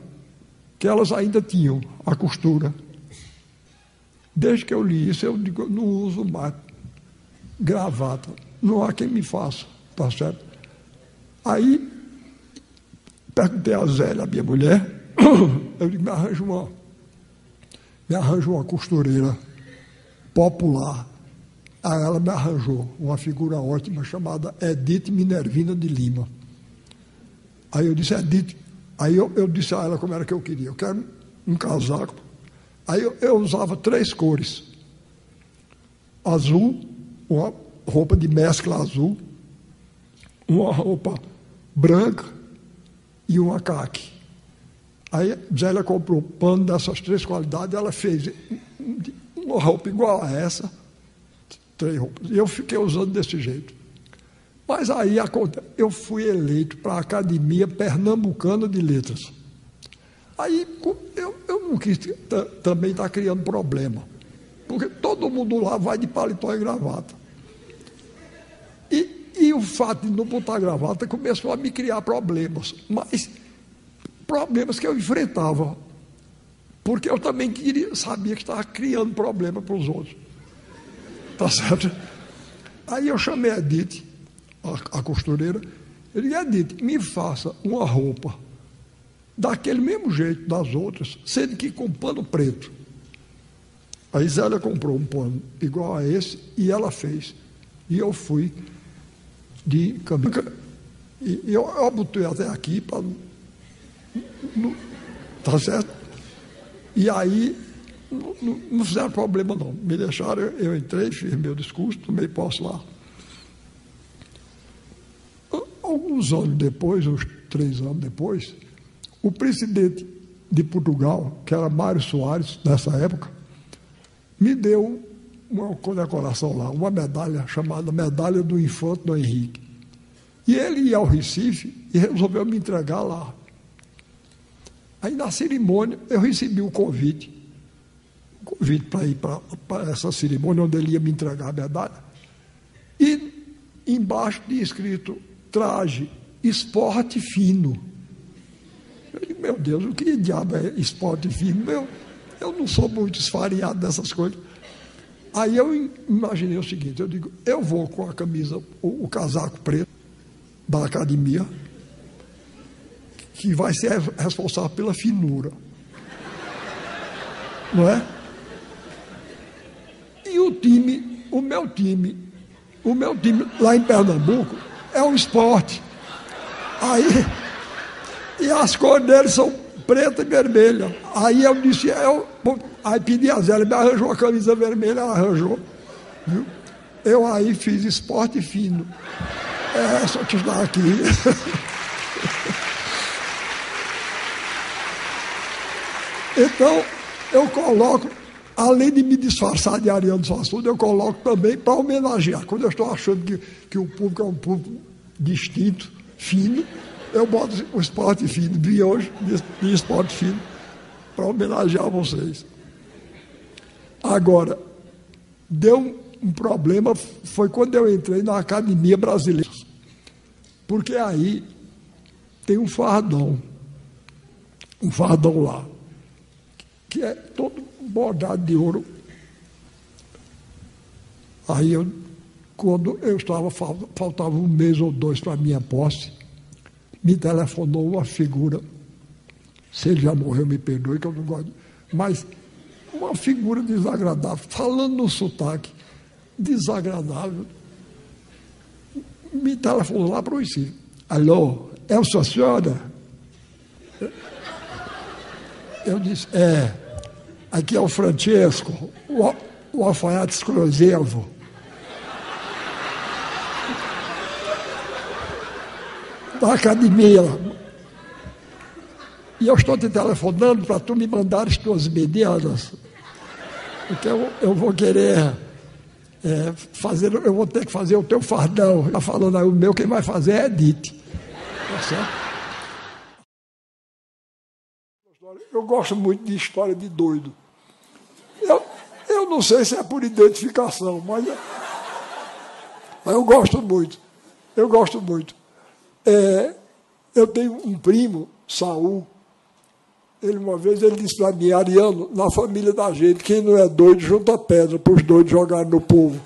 que elas ainda tinham, a costura. Desde que eu li isso, eu digo, não uso mais gravata, não há quem me faça, tá certo? Aí, perguntei a Zélia, minha mulher, eu digo, me arranja uma, me arranja uma costureira popular Aí ela me arranjou uma figura ótima chamada Edith Minervina de Lima. Aí eu disse, Edith, aí eu, eu disse a ela como era que eu queria. Eu quero um casaco. Aí eu, eu usava três cores. Azul, uma roupa de mescla azul, uma roupa branca e uma caque. Aí Zélia comprou pano dessas três qualidades, ela fez uma roupa igual a essa três roupas. E eu fiquei usando desse jeito. Mas aí eu fui eleito para a Academia Pernambucana de Letras. Aí eu, eu não quis também estar tá criando problema. Porque todo mundo lá vai de paletó e gravata. E, e o fato de não botar gravata começou a me criar problemas. Mas problemas que eu enfrentava. Porque eu também queria, sabia que estava criando problema para os outros. Tá certo? Aí eu chamei a Edith, a, a costureira, eu disse, Edith, me faça uma roupa daquele mesmo jeito das outras, sendo que com pano preto. A Isélia comprou um pano igual a esse e ela fez. E eu fui de camisa. E eu, eu botei até aqui para. Tá certo? E aí não, não, fizeram problema não. Me deixaram, eu entrei, fiz meu discurso, tomei posse lá. Alguns anos depois, uns três anos depois, o presidente de Portugal, que era Mário Soares, nessa época, me deu uma condecoração lá, uma medalha chamada Medalha do Infante do Henrique. E ele ia ao Recife e resolveu me entregar lá. Aí na cerimônia eu recebi o um convite, um convite para ir para essa cerimônia onde ele ia me entregar a medalha. E embaixo tinha escrito traje esporte fino. Eu digo, meu Deus, o que diabo é esporte fino? Meu, eu não sou muito esfareado dessas coisas. Aí eu imaginei o seguinte, eu digo, eu vou com a camisa, o, o casaco preto da academia, que vai ser responsável pela finura. Não é? E o time, o meu time, o meu time lá em Pernambuco é um esporte. Aí, e as cores deles são preta e vermelha. Aí eu disse, eu, aí pedi a Zé, ele me arranjou a camisa vermelha, ela arranjou. Viu? Eu aí fiz esporte fino. É, só te dar aqui. então, eu coloco, além de me disfarçar de Ariano Suassuna, eu coloco também para homenagear. Quando eu estou achando que, que o público é um público distinto, fino, eu boto o esporte fino, vi hoje de esporte fino, para homenagear vocês. Agora, deu um problema, foi quando eu entrei na Academia Brasileira. Porque aí tem um fardão, um fardão lá, que é todo bordado de ouro. Aí eu, quando eu estava, faltava um mês ou dois para a minha posse, me telefonou uma figura, se ele já morreu, me perdoe, que eu não gosto, mas uma figura desagradável, falando no sotaque, desagradável, me telefonou lá para o Recife. Alô, é sua senhora? Eu disse, é, aqui é o Francesco, o, o alfaiate exclusivo. Da academia. E eu estou te telefonando para tu me mandar as tuas medidas, porque eu, eu vou querer é, fazer, eu vou ter que fazer o teu fardão. Está falando aí, o meu, quem vai fazer é Edith. Tá certo? Eu gosto muito de história de doido. Eu, eu não sei se é por identificação, mas, mas eu gosto muito. Eu gosto muito. É, eu tenho um primo, Saul, ele uma vez ele disse para mim, Ariano, na família da gente, quem não é doido, junta pedra para os doidos jogarem no povo.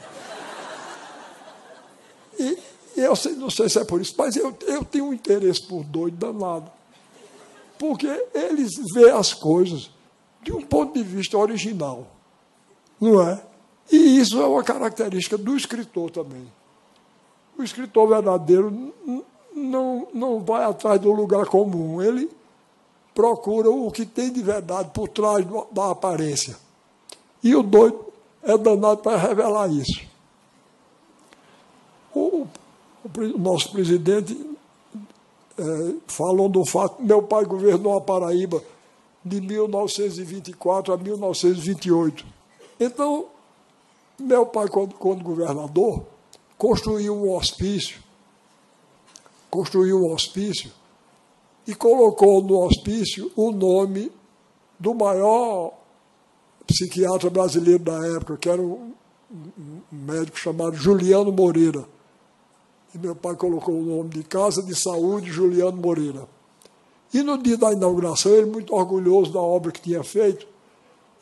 E, e eu sei, não sei se é por isso, mas eu, eu tenho um interesse por doido danado. Porque eles veem as coisas de um ponto de vista original. Não é? E isso é uma característica do escritor também. O escritor verdadeiro não, não vai atrás do lugar comum. Ele procura o que tem de verdade por trás da aparência. E o doido é danado para revelar isso. O, o, nosso presidente é, falou do fato meu pai governou a Paraíba de 1924 a 1928. Então, meu pai, quando, quando governador, construiu um hospício construiu um hospício e colocou no hospício o nome do maior psiquiatra brasileiro da época, que era um, médico chamado Juliano Moreira. E meu pai colocou o nome de Casa de Saúde Juliano Moreira. E no dia da inauguração, ele muito orgulhoso da obra que tinha feito,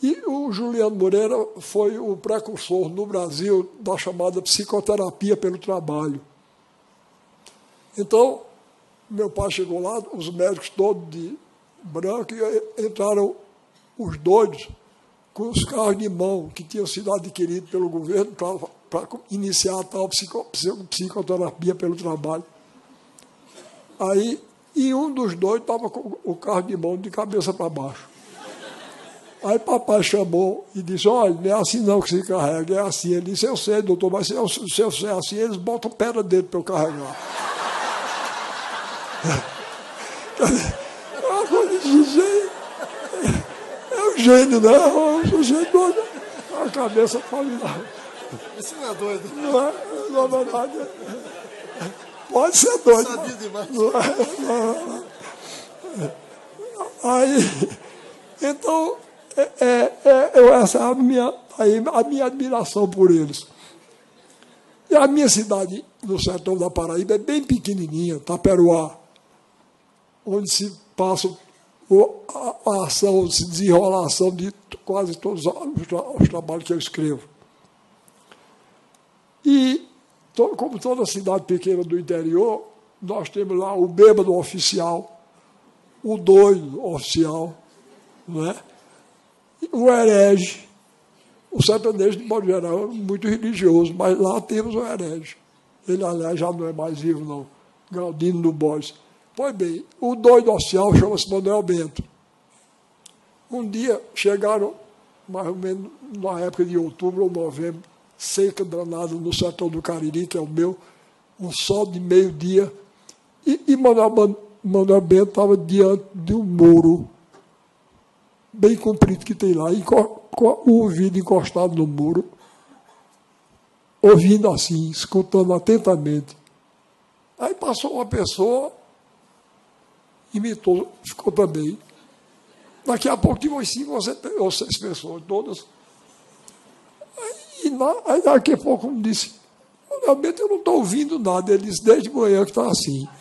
e o Juliano Moreira foi o precursor no Brasil da chamada psicoterapia pelo trabalho. Então, meu pai chegou lá, os médicos todos de branco, e entraram os doidos com os carros de mão que tinham sido adquiridos pelo governo para iniciar a tal psico, psicoterapia pelo trabalho. Aí, e um dos dois estava com o carro de mão de cabeça para baixo. Aí papai chamou e disse, olha, não é assim não que se carrega, é assim. Ele disse, eu sei, doutor, mas se eu, se eu sei assim, eles botam pedra dentro para eu carregar. É uma coisa de gênio. É um gênio, né? É um sujeito doido. A cabeça familiar. Isso não é doido. Não é, não é verdade. Pode ser doido. Sabia demais. Não é, não é. Aí, então, é, é, é, eu, essa é a minha, a minha admiração por eles. E a minha cidade no sertão da Paraíba é bem pequenininha, Taperuá, onde se passa a, ação, a ação de quase todos os, os trabalhos que eu escrevo. E, como toda cidade pequena do interior, nós temos lá o bêbado oficial, o doido oficial, não é? o herege. O sertanejo, de modo geral, é muito religioso, mas lá temos o herege. Ele, aliás, já não é mais vivo, não. Galdino do Borges. Pois bem, o doido oficial chama-se Manuel Bento. Um dia chegaram, mais ou menos na época de outubro ou novembro, seca danada no sertão do Cariri, que é o meu, um sol de meio-dia, e, e Manuel, Manuel Bento estava diante de um muro bem comprido que tem lá, e com o ouvido encostado no muro, ouvindo assim, escutando atentamente. Aí passou uma pessoa, imitou, ficou também. Daqui a pouco tinha umas cinco ou seis pessoas, todas. Aí, aí daqui a pouco me disse, realmente eu não estou ouvindo nada. Ele disse, desde manhã que está assim.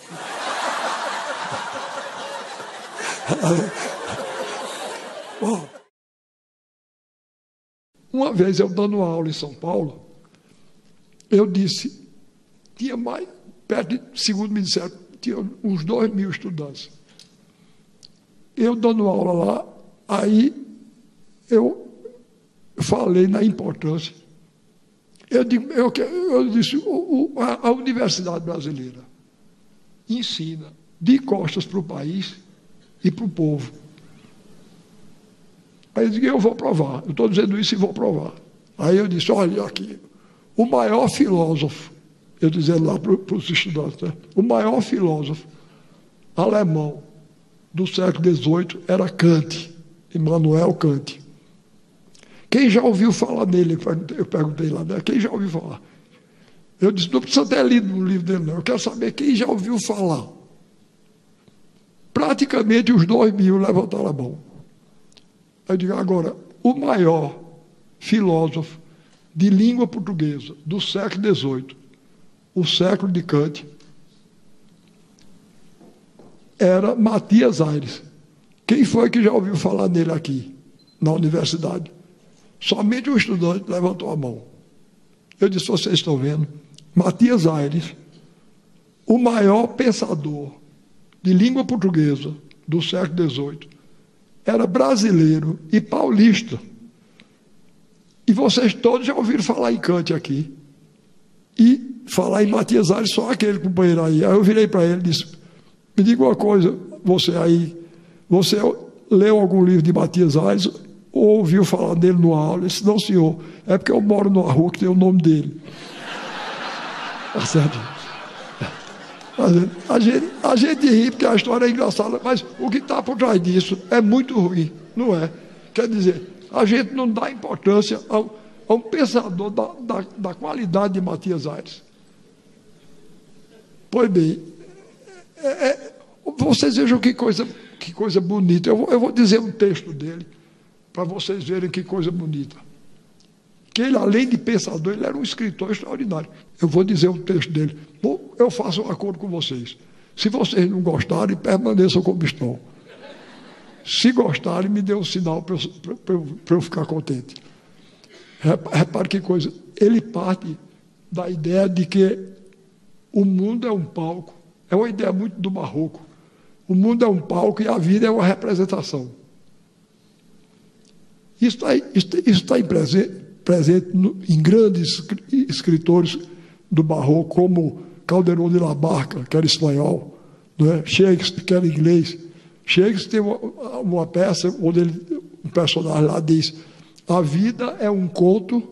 Uma vez eu dando aula em São Paulo, eu disse, tinha mais, perto de, segundo me disseram, tinha uns dois mil estudantes. Eu dando aula lá, aí eu falei na importância. Eu, digo, eu, eu disse, o, o, a, a Universidade Brasileira ensina de costas para o país e para o povo. Aí eu disse, eu vou provar. Eu estou dizendo isso e vou provar. Aí eu disse, olha aqui, o maior filósofo, eu dizendo lá para os estudantes, né? o maior filósofo alemão do século XVIII era Kant, Immanuel Kant. Quem já ouviu falar dele? Eu perguntei lá, né? quem já ouviu falar? Eu disse, não precisa ter lido no livro dele, não. Eu quero saber quem já ouviu falar. Praticamente os dois mil levantaram a mão. Eu digo, agora, o maior filósofo de língua portuguesa do século XVIII, o século de Kant, era Matias Aires. Quem foi que já ouviu falar dele aqui, na universidade? Somente um estudante levantou a mão. Eu disse: vocês estão vendo? Matias Aires, o maior pensador de língua portuguesa do século XVIII, era brasileiro e paulista. E vocês todos já ouviram falar em Kant aqui. E falar em Matias Aires, só aquele companheiro aí. Aí eu virei para ele e disse: Me diga uma coisa, você aí, você leu algum livro de Matias Aires ou ouviu falar dele numa aula? Ele disse: Não, senhor, é porque eu moro numa rua que tem o nome dele. Tá certo? A gente, a gente ri porque a história é engraçada, mas o que está por trás disso é muito ruim, não é? Quer dizer, a gente não dá importância ao, a um pensador da, da, da, qualidade de Matias Aires. Pois bem, é, é, vocês vejam que coisa, que coisa bonita. Eu, eu vou dizer um texto dele, para vocês verem que coisa bonita que ele, além de pensador, ele era um escritor extraordinário. Eu vou dizer um texto dele. Bom, eu faço um acordo com vocês. Se vocês não gostarem, permaneçam como estão. Se gostarem, me dê um sinal para eu, eu, ficar contente. Repare que coisa. Ele parte da ideia de que o mundo é um palco. É uma ideia muito do barroco. O mundo é um palco e a vida é uma representação. Isso está, isso, está em presente, presente no, em grandes escritores do Barroco, como Calderón de la Barca, que era espanhol, é? Shakespeare, que era inglês. Shakespeare tem uma, uma peça onde ele, um personagem lá diz: a vida é um conto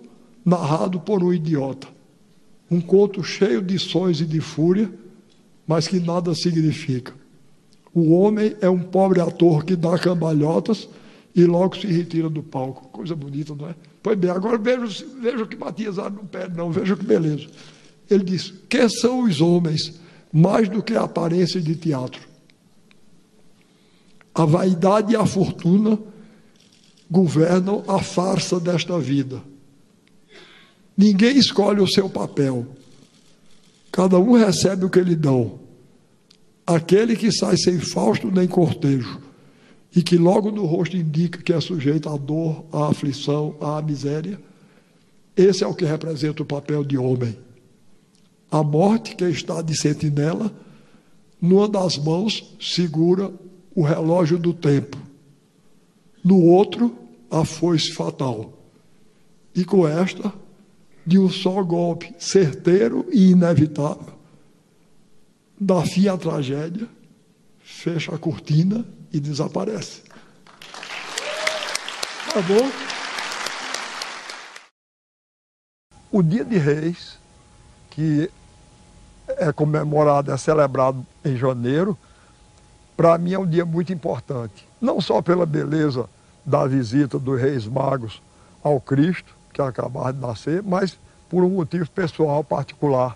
narrado por um idiota. Um conto cheio de sonhos e de fúria, mas que nada significa. O homem é um pobre ator que dá cambalhotas e logo se retira do palco. Coisa bonita, não é? Pois bem, agora veja, veja que Matias não pede, não, veja que beleza. Ele diz: que são os homens mais do que a aparência de teatro? A vaidade e a fortuna governam a farsa desta vida. Ninguém escolhe o seu papel. Cada um recebe o que lhe dão. Aquele que sai sem Fausto nem cortejo, e que logo no rosto indica que é sujeito à dor, à aflição, à miséria, esse é o que representa o papel de homem. A morte que está de sentinela, numa das mãos segura o relógio do tempo, no outro, a foice fatal. E com esta, de um só golpe certeiro e inevitável, dá fim à tragédia, fecha a cortina e desaparece. Tá bom? O Dia de Reis, que é comemorado, é celebrado em janeiro, para mim é um dia muito importante. Não só pela beleza da visita dos Reis Magos ao Cristo, que acabaram de nascer, mas por um motivo pessoal particular.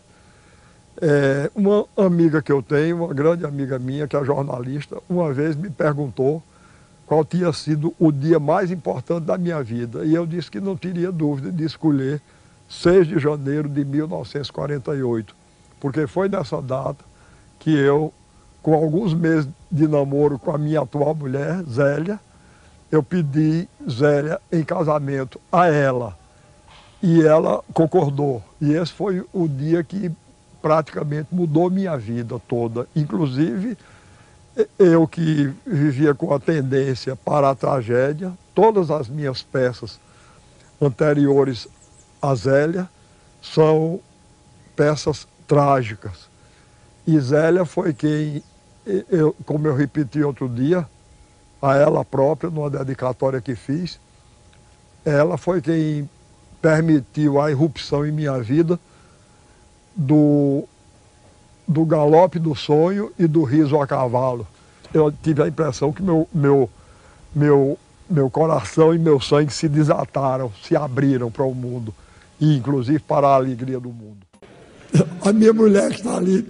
É, uma amiga que eu tenho, uma grande amiga minha, que é jornalista, uma vez me perguntou qual tinha sido o dia mais importante da minha vida. E eu disse que não teria dúvida de escolher 6 de janeiro de 1948, porque foi nessa data que eu, com alguns meses de namoro com a minha atual mulher, Zélia, eu pedi Zélia em casamento a ela. E ela concordou. E esse foi o dia que praticamente mudou minha vida toda. Inclusive, eu que vivia com a tendência para a tragédia, todas as minhas peças anteriores a Zélia são peças trágicas. E Zélia foi quem, eu, como eu repeti outro dia, a ela própria, numa dedicatória que fiz, ela foi quem permitiu a irrupção em minha vida do, do galope do sonho e do riso a cavalo. Eu tive a impressão que meu, meu, meu, meu coração e meu sangue se desataram, se abriram para o mundo, e inclusive para a alegria do mundo. A minha mulher que está ali,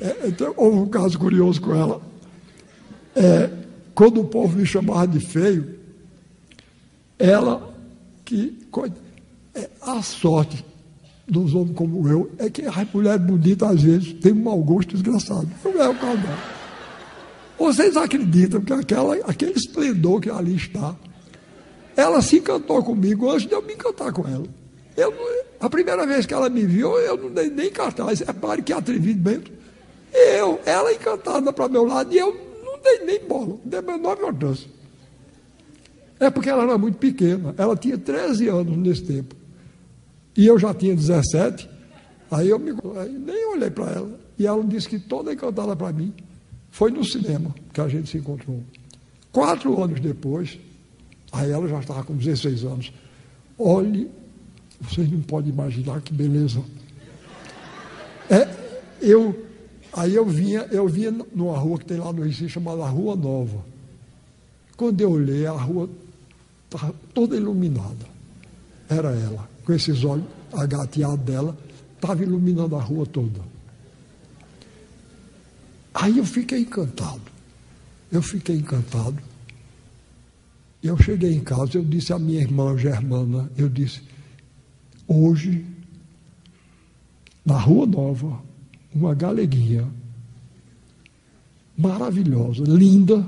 é, então, houve um caso curioso com ela. É, quando o povo me chamava de feio, ela que é, a sorte dos homens como eu é que a mulher bonita às vezes tem um mau gosto desgraçado. Não é o caso. Vocês acreditam que aquela, aquele esplendor que ali está, ela se encantou comigo antes de eu me encantar com ela. Eu, a primeira vez que ela me viu, eu não dei nem cartaz. Repare que atrevimento. Eu, ela encantada para meu lado e eu não dei nem bola, não dei a menor importância. É porque ela era muito pequena. Ela tinha 13 anos nesse tempo. E eu já tinha 17, aí eu me, aí nem olhei para ela. E ela disse que toda encantada para mim foi no cinema que a gente se encontrou. Quatro anos depois, aí ela já estava com 16 anos. Olhe, vocês não podem imaginar que beleza. É, eu, aí eu vinha, eu vinha numa rua que tem lá no Recife chamada Rua Nova. Quando eu olhei, a rua estava toda iluminada. Era ela com esses olhos agateados dela, estava iluminando a rua toda. Aí eu fiquei encantado. Eu fiquei encantado. Eu cheguei em casa, eu disse à minha irmã Germana, eu disse, hoje, na Rua Nova, uma galeguinha maravilhosa, linda,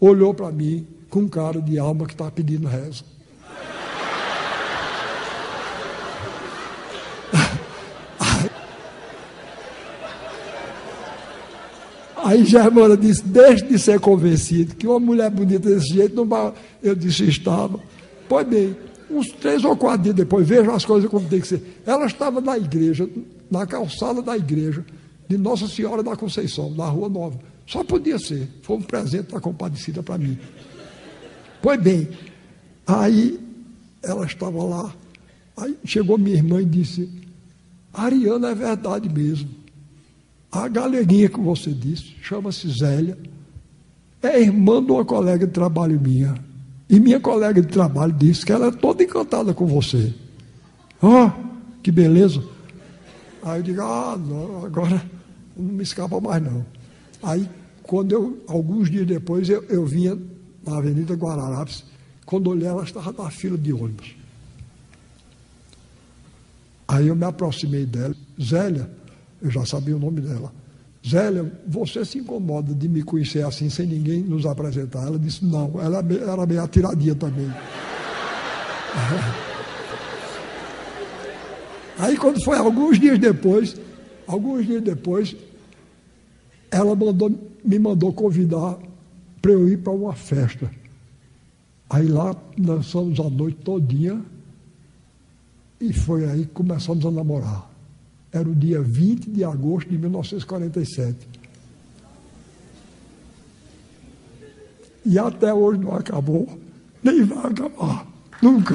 olhou para mim com cara de alma que está pedindo reza. Aí Germana disse, deixe de ser convencido, que uma mulher bonita desse jeito não vai. Eu disse, estava. Pois bem, uns três ou quatro dias depois, vejam as coisas como tem que ser. Ela estava na igreja, na calçada da igreja, de Nossa Senhora da Conceição, na Rua Nova. Só podia ser. Foi um presente da compadecida para mim. Pois bem, Aí ela estava lá. Aí chegou minha irmã e disse: Ariana é verdade mesmo. A galeguinha que você disse, chama-se Zélia, é irmã de uma colega de trabalho minha. E minha colega de trabalho disse que ela é toda encantada com você. Ó, oh, que beleza. Aí eu digo, ah, não, agora não me escapa mais não. Aí, quando eu, alguns dias depois, eu, eu vinha na Avenida Guararapes, quando olhei, ela estava na fila de ônibus. Aí eu me aproximei dela, Zélia, eu já sabia o nome dela. Zélia, você se incomoda de me conhecer assim, sem ninguém nos apresentar? Ela disse, não, ela era meio atiradinha também. Aí quando foi alguns dias depois, alguns dias depois, ela mandou, me mandou convidar para eu ir para uma festa. Aí lá dançamos a noite todinha e foi aí que começamos a namorar. Era o dia 20 de agosto de 1947. E até hoje não acabou, nem vai acabar, nunca.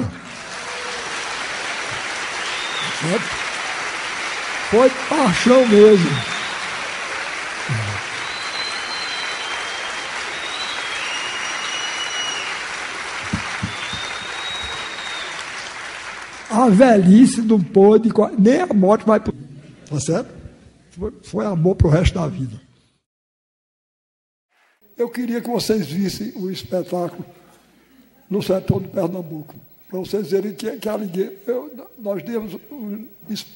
Foi paixão mesmo. A velhice não pôde, nem a morte vai. Tá certo? Foi, foi amor para o resto da vida. Eu queria que vocês vissem o espetáculo no setor de Pernambuco para vocês verem que, que alegria. Eu, nós demos um,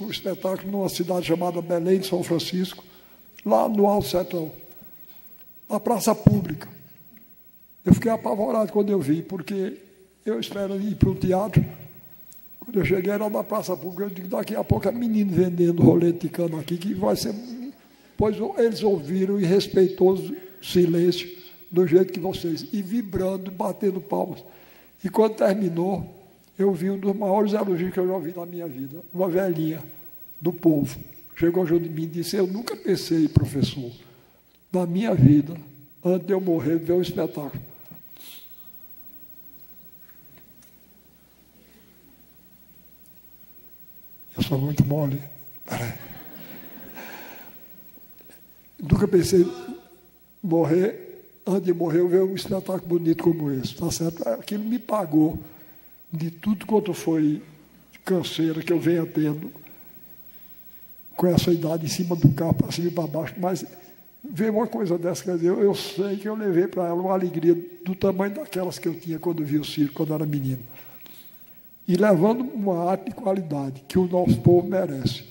um espetáculo numa cidade chamada Belém de São Francisco, lá no Alto Sertão, na praça pública. Eu fiquei apavorado quando eu vi, porque eu espero ir para o teatro. Quando eu cheguei era na praça pública, eu digo, daqui a pouco é menino vendendo rolete de cano aqui, que vai ser. Pois eles ouviram em respeitoso silêncio, do jeito que vocês, e vibrando, batendo palmas. E quando terminou, eu vi um dos maiores elogios que eu já ouvi na minha vida. Uma velhinha do povo chegou junto de mim e disse: Eu nunca pensei, professor, na minha vida, antes de eu morrer, ver um espetáculo. Eu sou muito mole. Nunca pensei morrer, antes de morrer, eu ver um espetáculo bonito como esse. Tá certo? Aquilo me pagou de tudo quanto foi canseira que eu venha tendo com essa idade em cima do carro, para cima e para baixo, mas ver uma coisa dessa, quer dizer, eu, eu sei que eu levei para ela uma alegria do tamanho daquelas que eu tinha quando vi o circo, quando era menino. E levando uma arte de qualidade que o nosso povo merece.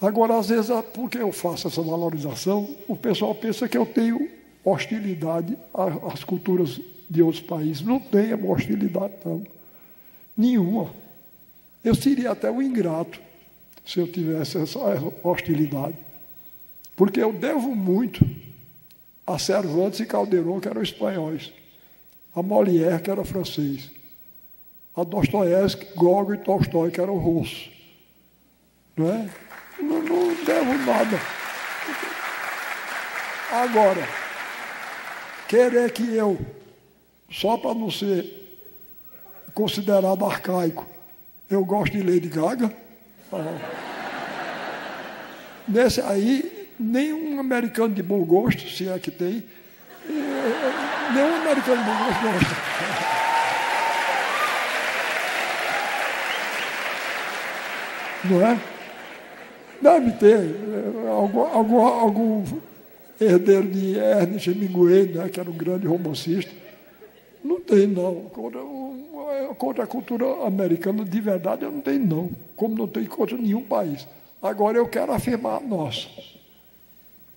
Agora, às vezes, porque eu faço essa valorização, o pessoal pensa que eu tenho hostilidade às culturas de outros países. Não tem hostilidade, não. Nenhuma. Eu seria até um ingrato se eu tivesse essa hostilidade. Porque eu devo muito a Cervantes e Calderon, que eram espanhóis, a Molière, que era francês, a Dostoiévski, Gogol e Tolstói, que eram russos. Não é? Não, não devo nada. Agora, querer que eu só para não ser considerado arcaico, eu gosto de Lady Gaga. Nesse aí, nenhum americano de bom gosto, se é que tem, nenhum americano de bom gosto gosta. Não é? Deve ter eh, algum, algum, algum herdeiro de Ernest Hemingway, né, que era um grande romancista não tem, não. Contra, contra a cultura americana, de verdade, eu não tenho, não. Como não tem contra nenhum país. Agora eu quero afirmar a nossa.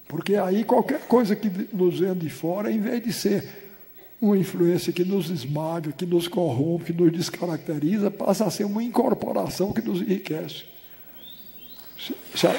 Porque aí qualquer coisa que nos venha de fora, em vez de ser uma influência que nos esmaga, que nos corrompe, que nos descaracteriza, passa a ser uma incorporação que nos enriquece. Sabe?